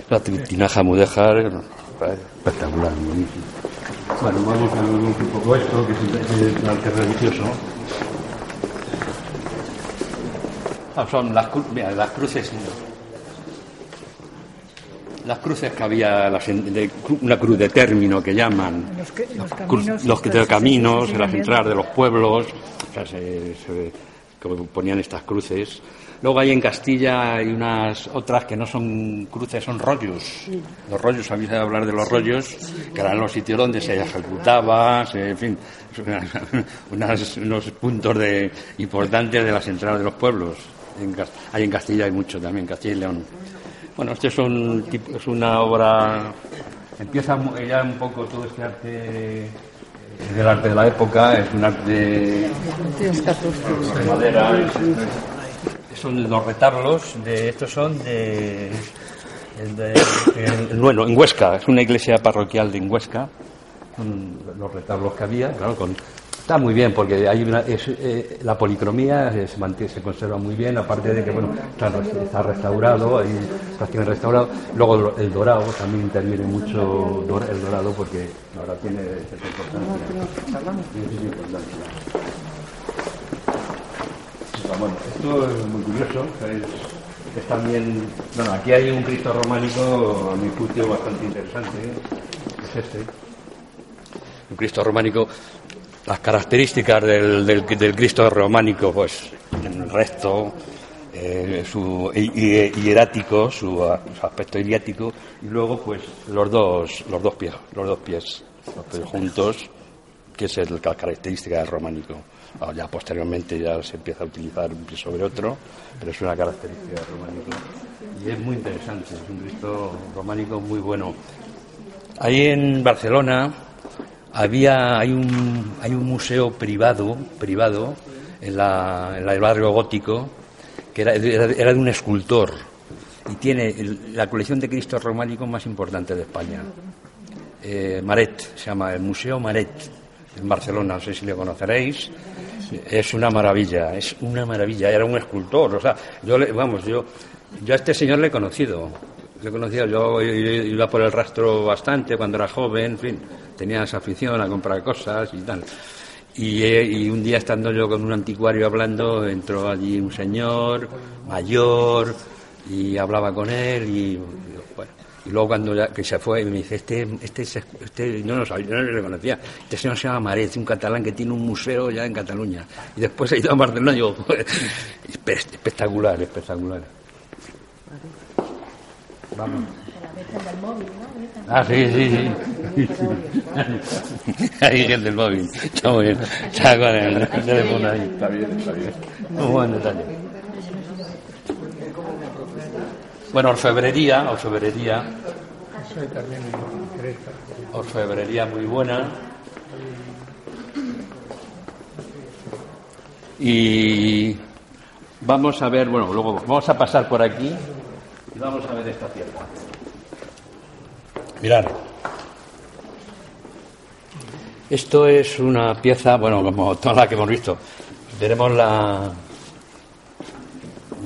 La tinaja mudéjar, espectacular, buenísimo. Bueno, vamos a ver un poco esto, que es el arte religioso. Ah, son las, las cruces las cruces que había, una cruz de término que llaman, los, que, los caminos, los, de caminos, las entradas de los pueblos, o sea, se, ponían estas cruces. Luego hay en Castilla hay unas otras que no son cruces, son rollos. Los rollos, habéis de hablar de los rollos, que eran los sitios donde se ejecutaba, en fin, unos puntos de, importantes de las entradas de los pueblos. Hay en Castilla hay mucho también, Castilla y León. Bueno, este es, un, es una obra, empieza ya un poco todo este arte eh, del arte de la época, es un arte de, madera, son los retablos, de, estos son de, bueno, en Huesca, es una iglesia parroquial de Huesca, son los retablos que había, claro, con Está muy bien porque hay una, eh, la policromía se, mantiene, se conserva muy bien, aparte de que bueno está, restaurado, hay tiene restaurado. Luego el dorado también interviene mucho el dorado porque ahora tiene esa importancia. Bueno, esto es muy curioso. Es, también, bueno, aquí hay un Cristo románico a mi juicio bastante interesante. Es este. Un Cristo románico las características del, del, Cristo románico, pues el resto, eh, su hierático, su, aspecto iliático, y luego pues los dos, los dos pies, los dos pies, juntos, que es la característica del románico. Ah, ya posteriormente ya se empieza a utilizar un pie sobre otro, pero es una característica del románico. Y es muy interesante, es un Cristo románico muy bueno. Ahí en Barcelona, había hay un hay un museo privado privado en, la, en el barrio gótico que era, era, de un escultor y tiene la colección de Cristo románico más importante de España. Eh, Maret se llama el Museo Maret en Barcelona, no sé si le conoceréis. Es una maravilla, es una maravilla. Era un escultor, o sea, yo vamos, yo yo a este señor le he conocido. He conocido, yo iba por el rastro bastante cuando era joven, en fin tenía esa afición a comprar cosas y tal. Eh, y, un día estando yo con un anticuario hablando, entró allí un señor mayor y hablaba con él y, bueno, y luego cuando que se fue me dice, este, este, este no lo sabía, no lo reconocía, este señor se llama Maret, un catalán que tiene un museo ya en Cataluña. Y después ha ido a Barcelona y digo, espectacular, espectacular. Vamos. Ah, sí, sí, sí. Ahí el del móvil. Está muy bien. Está con el teléfono ahí. Está bien, está bien. Muy buen detalle. Bueno, orfebrería, orfebrería. Orfebrería muy buena. Y vamos a ver, bueno, luego vamos a pasar por aquí vamos a ver esta pieza. Mirar. Esto es una pieza, bueno, como toda la que hemos visto, veremos la,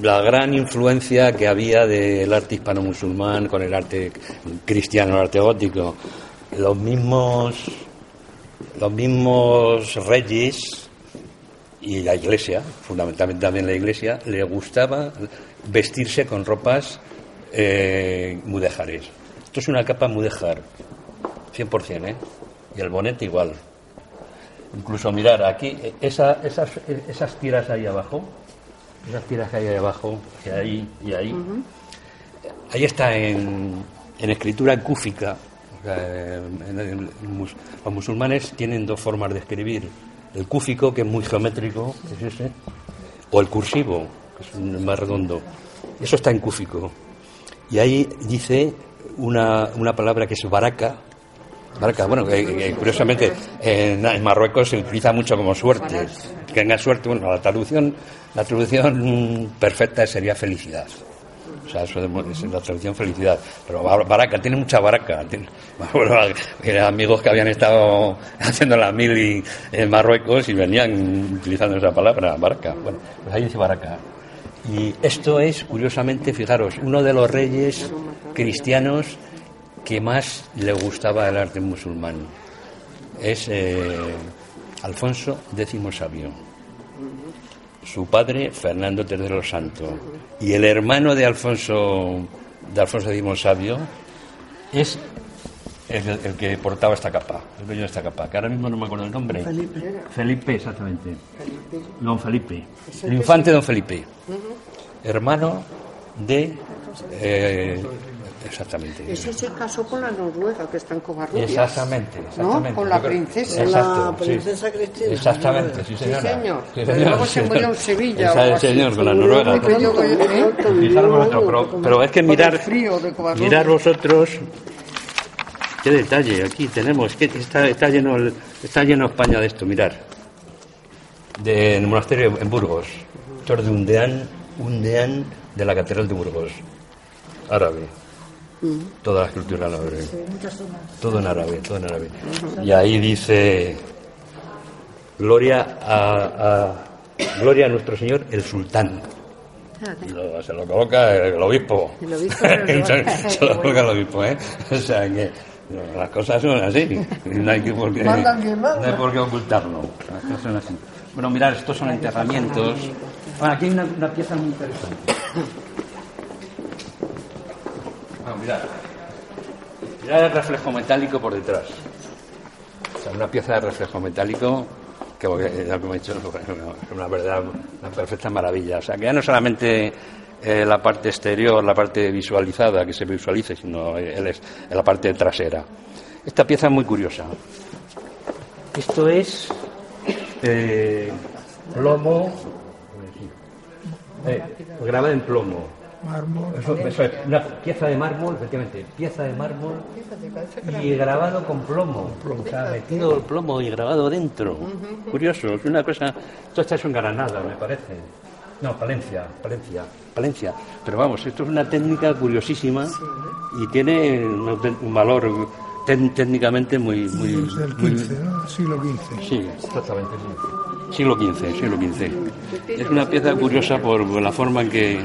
la gran influencia que había del arte hispano-musulmán con el arte cristiano, el arte gótico. Los mismos, los mismos reyes y la iglesia, fundamentalmente también la iglesia, le gustaba vestirse con ropas eh, mudéjares. Esto es una capa mudéjar, 100%, ¿eh? Y el bonete igual. Incluso mirar aquí, esa, esas, esas tiras ahí abajo, esas tiras que hay ahí abajo, que ahí y ahí, ahí está en, en escritura cúfica. los musulmanes tienen dos formas de escribir. El cúfico, que es muy geométrico, es ese, o el cursivo, que es más redondo. Eso está en cúfico. Y ahí dice una, una palabra que es baraca. Baraca, bueno, que, que curiosamente en, en Marruecos se utiliza mucho como suerte. Que tenga suerte, bueno, la traducción, la traducción perfecta sería felicidad. O sea, eso es la traducción felicidad. Pero bar- baraca, tiene mucha baraca. Tiene, bueno, eran amigos que habían estado haciendo la mili en Marruecos y venían utilizando esa palabra, baraca. Bueno, pues ahí dice baraca. Y esto es, curiosamente, fijaros, uno de los reyes cristianos que más le gustaba el arte musulmán. Es eh, Alfonso X Sabio. Su padre, Fernando III Santo. Y el hermano de Alfonso, de Alfonso X Sabio es el, el que portaba esta capa, el dueño de esta capa, que ahora mismo no me acuerdo el nombre. Felipe. Felipe, exactamente. Don Felipe. El infante Don Felipe. Hermano de... eh, exactamente. Ese se casó con la noruega, que está en Covarrubias. Exactamente, exactamente. ¿No? Con la creo- princesa. Exacto, La sí. princesa Cristina. Exactamente, sí señora. señor. Sí, Pero luego se murió en Sevilla Esa así. señor, con la noruega. pero, pero es que mirar, mirar vosotros qué detalle aquí tenemos, es que está, está lleno el- está lleno España de esto, mirar. De, en el monasterio en Burgos, esto es de un deán, un deán de la catedral de Burgos, árabe. Toda la escultura en árabe. Todo en árabe, todo en árabe. Y ahí dice Gloria a, a- Gloria a nuestro Señor el Sultán. Y lo- se lo coloca el obispo. El obispo se lo se, se lo coloca el obispo, ¿eh? O sea que las cosas son así. No hay, que por qué, no hay por qué ocultarlo. Las cosas son así. Bueno, mirad, estos son enterramientos. Bueno, aquí hay una, una pieza muy interesante. Bueno, mirad. Mirad el reflejo metálico por detrás. O sea, una pieza de reflejo metálico que, eh, ya como he dicho, es una verdad, una perfecta maravilla. O sea, que ya no solamente eh, la parte exterior, la parte visualizada, que se visualice, sino él es en la parte trasera. Esta pieza es muy curiosa. Esto es eh, plomo, eh, grabado en plomo. Mármol. Eso, eso es una pieza de mármol, efectivamente, pieza de mármol y grabado con plomo. O sea, metido el plomo y grabado dentro. Curioso, es una cosa. Esto está hecho en Granada, me parece. No, Palencia, Palencia, Palencia. Pero vamos, esto es una técnica curiosísima y tiene un, un valor técnicamente muy. muy, del muy- 15, ¿no? Siglo XV. Sí, exactamente, sí. Siglo XV, siglo XV. Es una pieza curiosa por la forma en que.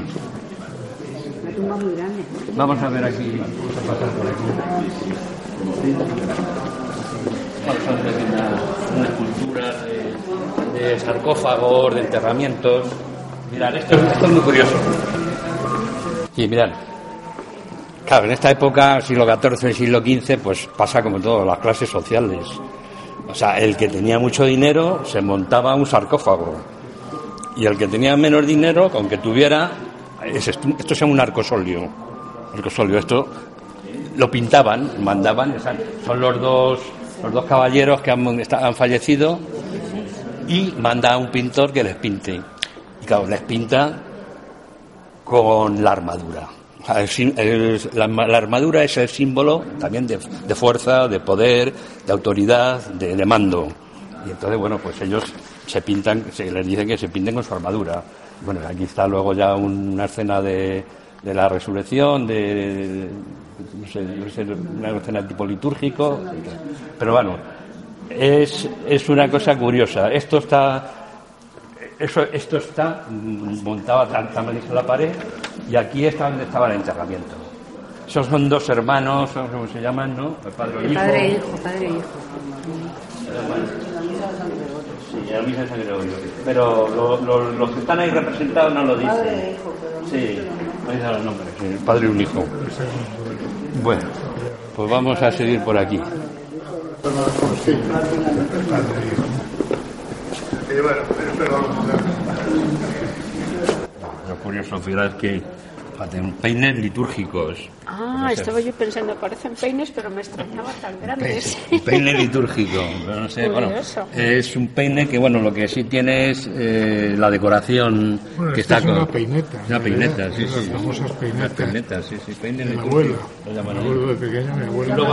Vamos a ver aquí, vamos a pasar por aquí. Vamos a ver aquí una, una escultura de, de sarcófagos, de enterramientos. Mirad, esto, es muy curioso. Sí, mirad. Claro, en esta época, siglo XIV, siglo XV, pues pasa como todo, las clases sociales. O sea, el que tenía mucho dinero se montaba un sarcófago. Y el que tenía menos dinero, con que tuviera. es esto, se llama un arcosolio. Arcosolio, esto lo pintaban, mandaban. son los dos, los dos caballeros que han, han fallecido y manda a un pintor que les pinte. Les pinta con la armadura. La, armadura es el símbolo también de, fuerza, de poder, de autoridad, de, mando. Y entonces, bueno, pues ellos se pintan, se les dice que se pinten con su armadura. Bueno, aquí está luego ya una escena de, la resurrección, de, no sé, debe ser una escena tipo litúrgico. Pero bueno, es, es una cosa curiosa. Esto está eso, esto está mm, montado tan- también en la pared y aquí está donde estaba el enterramiento. Esos son dos hermanos, son ¿cómo se llaman, no? El padre y el hijo. Padre e hijo, padre e hijo. Sí, la misa de San Gregorio. Pero lo- lo- los que están ahí representados no lo dicen. Sí, no dicen los nombres. sí, el padre y un hijo. Bueno, pues vamos a seguir por aquí. Lo curioso, fijaros que peines litúrgicos. Ah, estaba yo pensando, parecen peines, pero me extrañaba tan grandes. Un peine litúrgico, no sé, bueno, es un peine que, bueno, lo que sí tiene es eh, la decoración Bueno, que está es una con... peineta. Una peineta, sí, Las sí. famosas peinetas. peinetas, sí, sí, peine de la litúrgico. abuela. Lo Me llaman ahí. acuerdo de pequeño, mi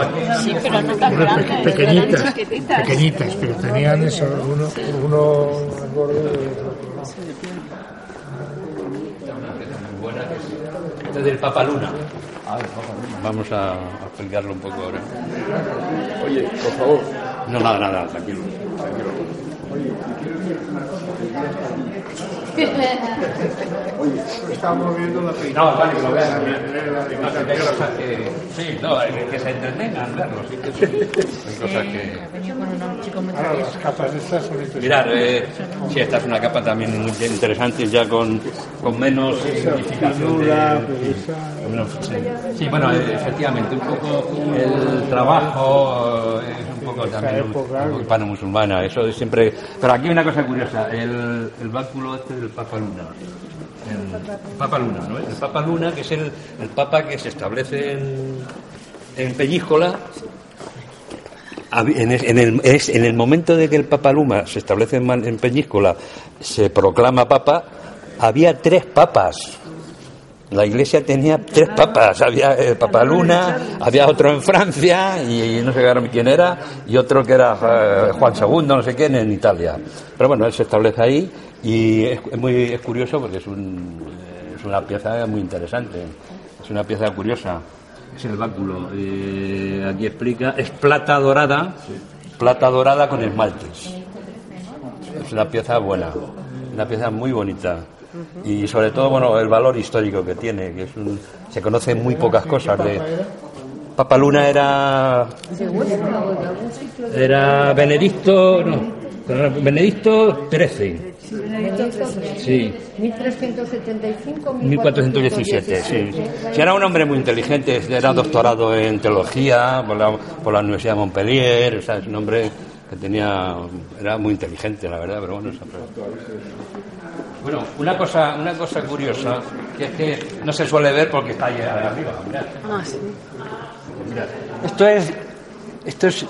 aquí- Sí, pero no tan grandes, pe- pequeñitas, pequeñitas, pero tenían eso, uno, uno gordo Este es del Papa Luna. Vamos a, a explicarlo un poco ahora. Oye, por favor, No, nada, nada, tranquilo. Estábamos viendo la peineta. No, vale, que lo vean. No, que hay cosas que... Sí, no, que, que se entretengan verlo. Sí, que sí. Hay cosas que... Ahora las capas estas son interesantes. Mirad, eh, sí, esta es una capa también muy interesante, ya con, con menos significación. De- sí. Sí, bueno, eh, efectivamente, un poco el trabajo eh, es un poco también un- época. un poco hispano-musulmana, eso es siempre... Pero aquí hay una cosa curiosa, el, el este del Papa Luna. El Papa Luna, ¿no? El Papa Luna, que es el, Papa que se establece en, en En el, en, momento de que el Papa Luma se establece en, Peñíscola, se proclama Papa, había tres papas. La iglesia tenía tres papas. Había el Papa Luna, había otro en Francia, y, y no sé quién era, y otro que era eh, Juan II, no sé quién, en Italia. Pero bueno, él se establece ahí, y es, es muy es curioso porque es, un, es una pieza muy interesante. Es una pieza curiosa. Es el báculo. eh, aquí explica. Es plata dorada. Plata dorada con esmaltes. Es una pieza buena. Una pieza muy bonita. Y sobre todo, bueno, el valor histórico que tiene, que es un, se conocen muy pocas cosas de. Papa Luna era. Era Benedicto. No, Benedicto XIII. Sí. 1375, 1417, sí. Sí, era un hombre muy inteligente, era doctorado en teología por la, por la Universidad de Montpellier, o sea, es un hombre que tenía, era muy inteligente, la verdad, pero bueno, siempre- Bueno, una cosa, una cosa curiosa, que es que no se suele ver porque está ahí arriba, mirad. Mirad. Esto es, esto es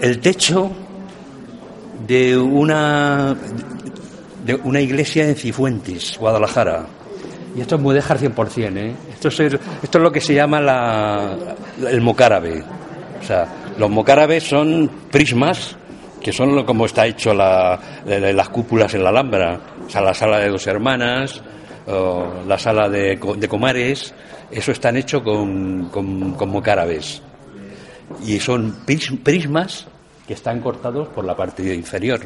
el techo de una de una iglesia en Cifuentes, Guadalajara. Y esto es mudéjar 100%, ¿eh? Esto es, esto es lo que se llama la, el mocárabe. O sea, los mocárabes son prismas, que son lo- como está hecho la, la- las cúpulas en la Alhambra. O sea, la sala de dos hermanas, o la sala de, de comares, eso están hecho con, con, con mocárabes y son pris- prismas que están cortados por la parte inferior.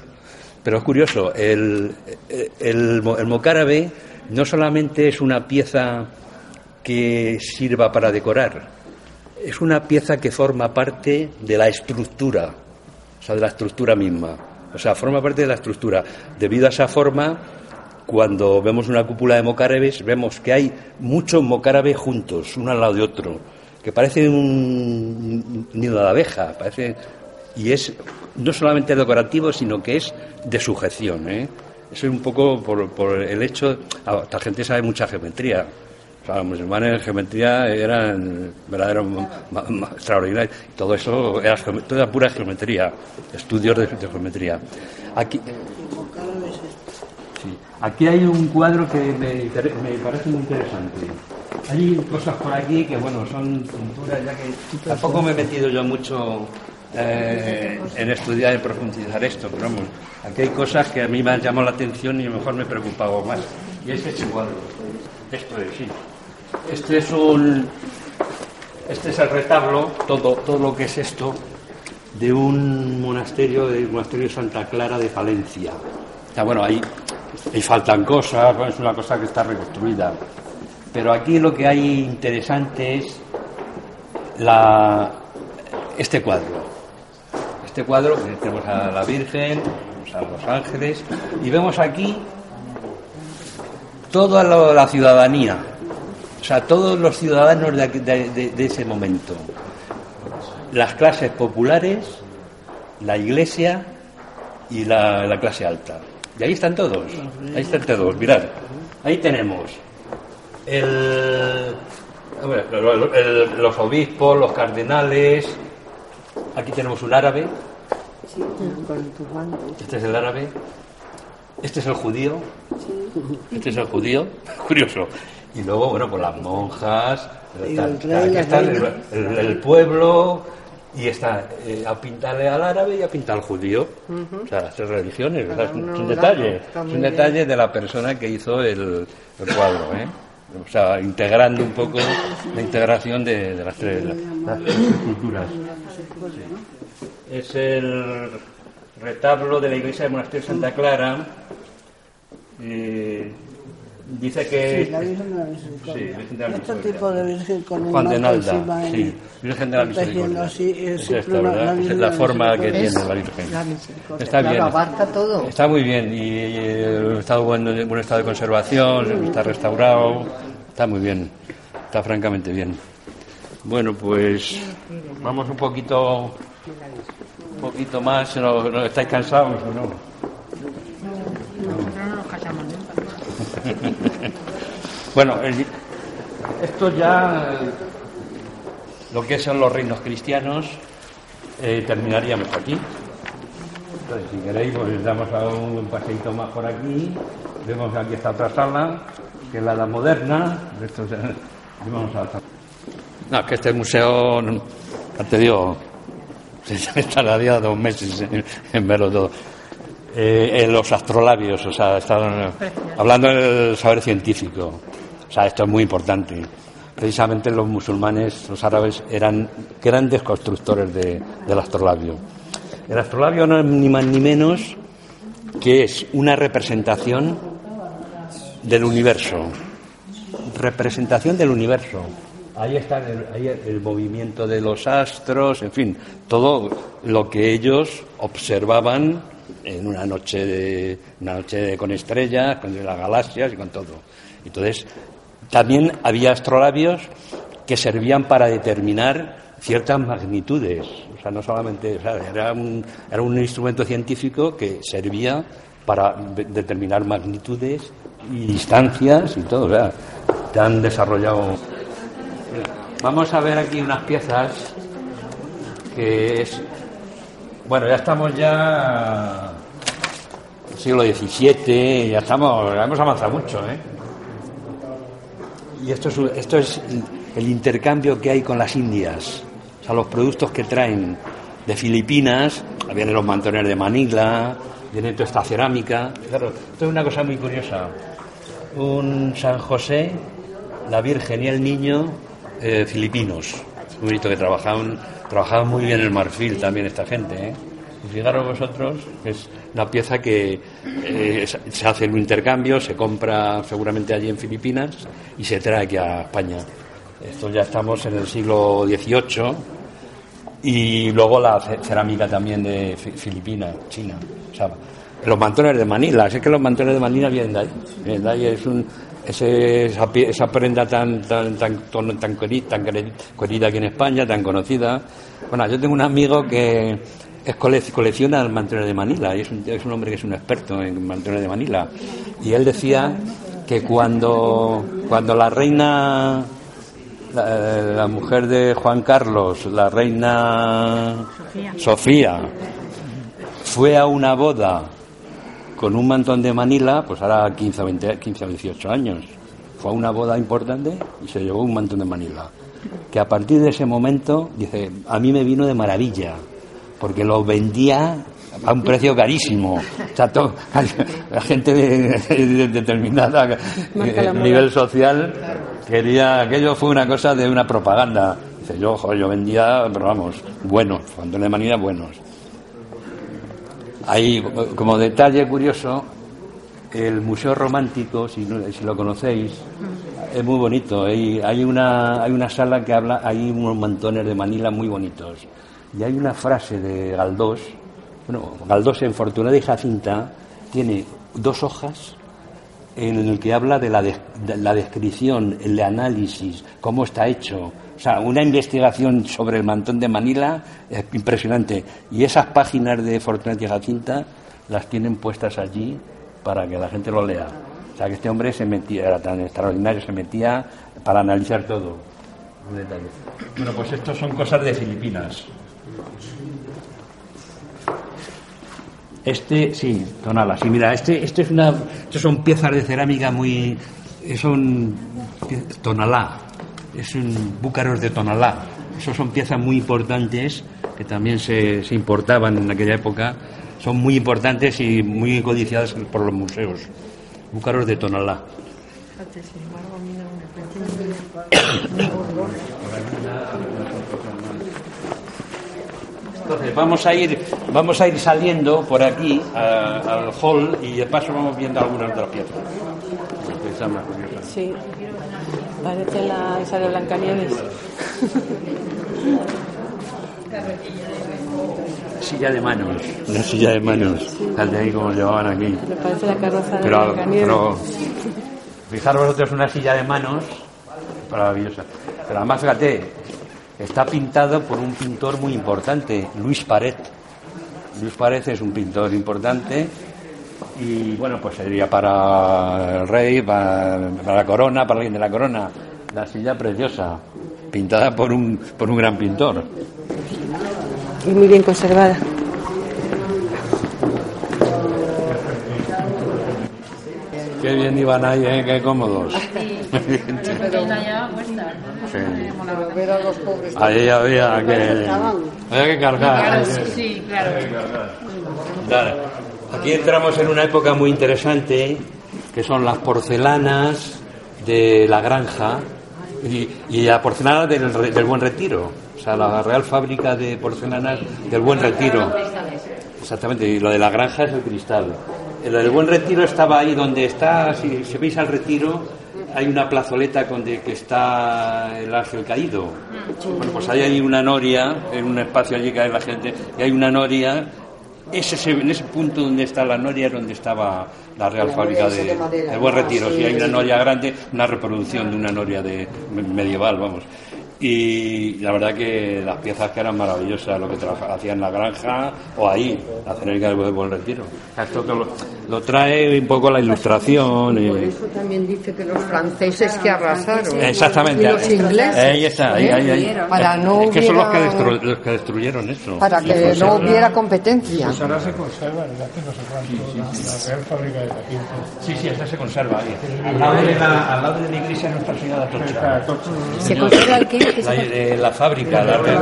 Pero es curioso, el, el, el mocárabe no solamente es una pieza que sirva para decorar, es una pieza que forma parte de la estructura, o sea, de la estructura misma. O sea, forma parte de la estructura. Debido a esa forma, cuando vemos una cúpula de mocárabes, vemos que hay muchos mocárabes juntos, uno al lado de otro, que parece un nido de abeja, parece y es no solamente decorativo, sino que es de sujeción. ¿eh? Eso es un poco por, por el hecho. ah, Esta gente sabe mucha geometría. O sea, los musulmanes en geometría eran verdaderos extraordinarios. Todo eso era, toda pura geometría, estudios de, de geometría. Aquí, sí, aquí hay un cuadro que me, me parece muy interesante. Hay cosas por aquí que, bueno, son pinturas ya que tampoco me he metido yo mucho eh, en estudiar y profundizar esto, pero vamos, aquí hay cosas que a mí me han llamado la atención y a lo mejor me he preocupado más. Y es este cuadro. Esto es, sí. Este es un. Este es el retablo, todo, todo lo que es esto, de un monasterio, del monasterio de Santa Clara de Palencia. Sea, bueno, ahí, ahí faltan cosas, bueno, es una cosa que está reconstruida. Pero aquí lo que hay interesante es la, este cuadro. Este cuadro, que tenemos a la Virgen, a los ángeles, y vemos aquí toda la ciudadanía, o sea, todos los ciudadanos de, de- de- ese momento. Las clases populares, la iglesia y la, la clase alta. Y ahí están todos, ahí están todos, mirad, ahí tenemos el- los obispos, los cardenales. Aquí tenemos un árabe. Este es el árabe. Este es el judío. Este es el judío. Curioso. Y luego, bueno, pues las monjas. Y tal. el rey, está el, reina. el- el pueblo. Y está eh, a pintarle al árabe y a pintar al judío. O sea, las tres religiones. ¿verdad? Es un, es detalle. Es un detalle de la persona que hizo el, cuadro. ¿eh? O sea, integrando un poco la integración de, de las tres, las tres culturas. Es el retablo de la iglesia del monasterio de Santa Clara. Eh, dice que. Sí, la Virgen de la Misericordia. Sí, Virgen de la Este Misericordia. tipo de Virgen con un Juan de Nalda, encima sí, y Virgen de la Misericordia. así, es Es esta, ¿verdad? la Es la de la forma que tiene la Virgen. La. Está bien. Claro, abarca todo. Está muy bien y eh, está en buen, buen estado de conservación, está restaurado, está muy bien, está francamente bien. Bueno, pues vamos un poquito, un poquito más. ¿No, no estáis cansados o no? bueno, el- esto ya, lo que son los reinos cristianos, eh, terminaríamos aquí. Entonces, si queréis, pues damos a un paseito más por aquí. Vemos que aquí está otra sala, que es la edad moderna. Esto es- vamos a la. No, que este museo, no- ya te digo, se tardaría dos meses en, en verlo todo. Eh, en los astrolabios, o sea, estaban hablando del saber científico. O sea, esto es muy importante. Precisamente los musulmanes, los árabes, eran grandes constructores de- del astrolabio. El astrolabio no es ni más ni menos que es una representación del universo. Representación del universo. Ahí está el, ahí el movimiento de los astros, en fin, todo lo que ellos observaban en una noche de, una noche de- con estrellas, con las galaxias y con todo. Entonces, también había astrolabios que servían para determinar ciertas magnitudes. O sea, no solamente, o sea, era, un, era un instrumento científico que servía para de- determinar magnitudes y distancias y todo. O sea, te han desarrollado. Vamos a ver aquí unas piezas que es. Bueno, ya estamos ya. siglo XVII, ya estamos, hemos avanzado mucho, ¿eh? Y esto es, esto es el intercambio que hay con las Indias. O sea, los productos que traen de Filipinas, vienen los mantones de Manila, viene toda esta cerámica. Esto es una cosa muy curiosa. Un San José, la Virgen y el Niño eh, filipinos. Muy bonito que trabajaban, trabajaban muy bien el marfil también esta gente, ¿eh? Fijaros vosotros, es una pieza que eh, se hace un intercambio, se compra seguramente allí en Filipinas y se trae aquí a España. Esto ya estamos en el siglo XVIII y luego la ce- cerámica también de Fi- Filipinas, China. O los mantones de Manila, sé que los mantones de Manila vienen de ahí. Vienen de ahí, es un, ese- esa, esa prenda tan tan tan tan, tan, queri- tan queri- querida aquí en España, tan conocida. Bueno, yo tengo un amigo que es cole- colecciona mantones de Manila y es un, es un hombre que es un experto en mantones de Manila. Y él decía que cuando, cuando la reina la, la mujer de Juan Carlos, la reina Sofía. fue a una boda con un mantón de Manila, pues ahora 15 o, 20, 15 o 18 años. Fue a una boda importante y se llevó un mantón de Manila. Que a partir de ese momento, dice, a mí me vino de maravilla, porque lo vendía a un precio carísimo. O sea, to- la gente de, de determinada eh, nivel social quería, aquello fue una cosa de una propaganda. Dice, yo, joder, yo vendía, pero vamos, buenos, mantones de Manila buenos. Hay, como detalle curioso, el Museo Romántico, si, si lo conocéis, es muy bonito. Hay, una, hay una sala que habla, hay unos mantones de Manila muy bonitos. Y hay una frase de Galdós, bueno, Galdós en Fortunata y Jacinta tiene dos hojas en el que habla de la, de la descripción, el análisis, cómo está hecho. O sea, una investigación sobre el mantón de Manila es impresionante. Y esas páginas de Fortunata y Jacinta las tienen puestas allí para que la gente lo lea. O sea, que este hombre se metía, era tan extraordinario, se metía para analizar todo. Bueno, pues estos son cosas de Filipinas. Este, sí, tonala. Sí, mira, este, este es una, estos son piezas de cerámica muy, son pie- tonalá, es un búcaros de tonalá. Esos son piezas muy importantes que también se, se importaban en aquella época. Son muy importantes y muy codiciadas por los museos. Búcaros de tonalá. Entonces vamos a ir, vamos a ir saliendo por aquí a- al hall y de paso vamos viendo algunas otras piezas. Sí. Parece la esa de Blancanieves. Silla de manos. Una silla de manos. Tal de ahí como llevaban aquí. Me parece la carroza de pero fijaros vosotros una silla de manos maravillosa. Pero además fíjate, está pintado por un pintor muy importante, Luis Paret. Luis Paret es un pintor importante y bueno, pues sería para el rey, para, para la corona, para alguien de la corona. La silla preciosa, pintada por un, por un gran pintor. Y muy bien conservada. Qué bien iban ahí, ¿eh? qué cómodos. Sí. Pero ver a los pobres. Ahí había que, había que cargar. Sí, claro. Aquí entramos en una época muy interesante, que son las porcelanas de la granja y, y la porcelana del, Re- del Buen Retiro. O sea, la Real Fábrica de Porcelanas del Buen Retiro. Exactamente, y lo de la granja es el cristal. Lo del Buen Retiro estaba ahí donde está, si, si veis al retiro, hay una plazoleta con de que está el ángel caído. Bueno, pues ahí hay una noria, en un espacio allí que hay la gente, y hay una noria. Ese, ese- en ese punto donde está la noria es donde estaba la Real Fábrica de, del Buen Retiro. Sí, hay una noria grande, una reproducción de una noria de me- medieval, vamos. Y la verdad que las piezas que eran maravillosas, lo que hacían en la granja o ahí, la cerámica del Buen Retiro. Esto que lo, lo trae un poco la ilustración. Por y- eso también dice que los franceses que arrasaron. Exactamente. Y los ingleses. Ahí está, ahí, ahí, ahí. Para no es que son los que, destru- los que destruyeron esto. Para que Pues no hubiera competencia. Pues ahora se conserva desde hace no sé cuánto la, la Real Fábrica de Taquito. Sí, sí, esta se conserva ahí. Al lado de la, al lado de la iglesia Nuestra Señora de Atocha. ¿Se conserva el qué? ¿Qué La, eh, la fábrica, la ¿eh?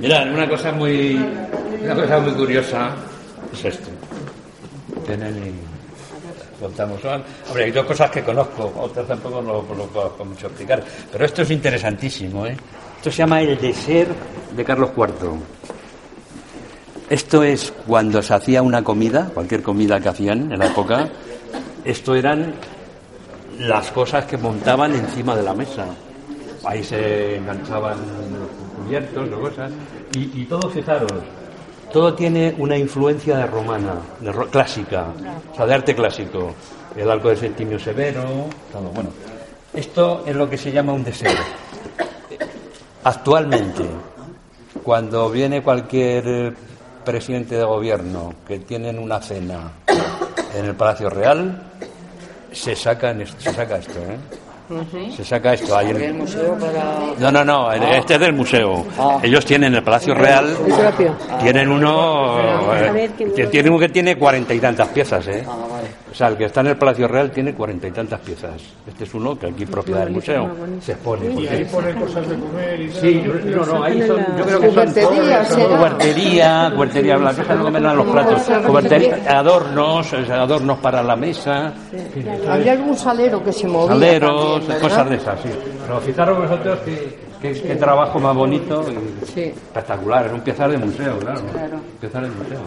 Mirad, una cosa muy, una cosa muy curiosa es esto. Tienen y contamos. Hombre, hay dos cosas que conozco, otras tampoco lo, lo conozco mucho explicar. Pero esto es interesantísimo, ¿eh? Esto se llama el deser de Carlos IV. Esto es cuando se hacía una comida, cualquier comida que hacían en la época, esto eran las cosas que montaban encima de la mesa. Ahí se enganchaban los cubiertos, las cosas. Y, y todo, fijaros, todo tiene una influencia de romana, de ro- clásica, o sea, de arte clásico. El arco de Septimio Severo, todo. Bueno, esto es lo que se llama un deseo. Actualmente, cuando viene cualquier presidente de gobierno que tienen una cena en el Palacio Real, se, sacan esto, se saca esto, ¿eh? Se saca esto. Hay el- No, no, no, este es del museo. Ellos tienen el Palacio Real, tienen uno, eh, que tiene uno que tiene cuarenta y tantas piezas, ¿eh? O sea, el que está en el Palacio Real tiene cuarenta y tantas piezas. Este es uno que aquí propiedad del museo se expone. Y ahí ponen cosas de comer y. Sí, no, no, ahí son, yo creo que son Cubertería, cubertería, es lo que menos los platos, cubertería, adornos, adornos para la mesa, Había algún salero que se movía. saleros, cosas de esas, sí. Pero fijaros vosotros qué, qué- qué trabajo más bonito y Sí. espectacular, es un piezas de museo, claro, piezas de museo.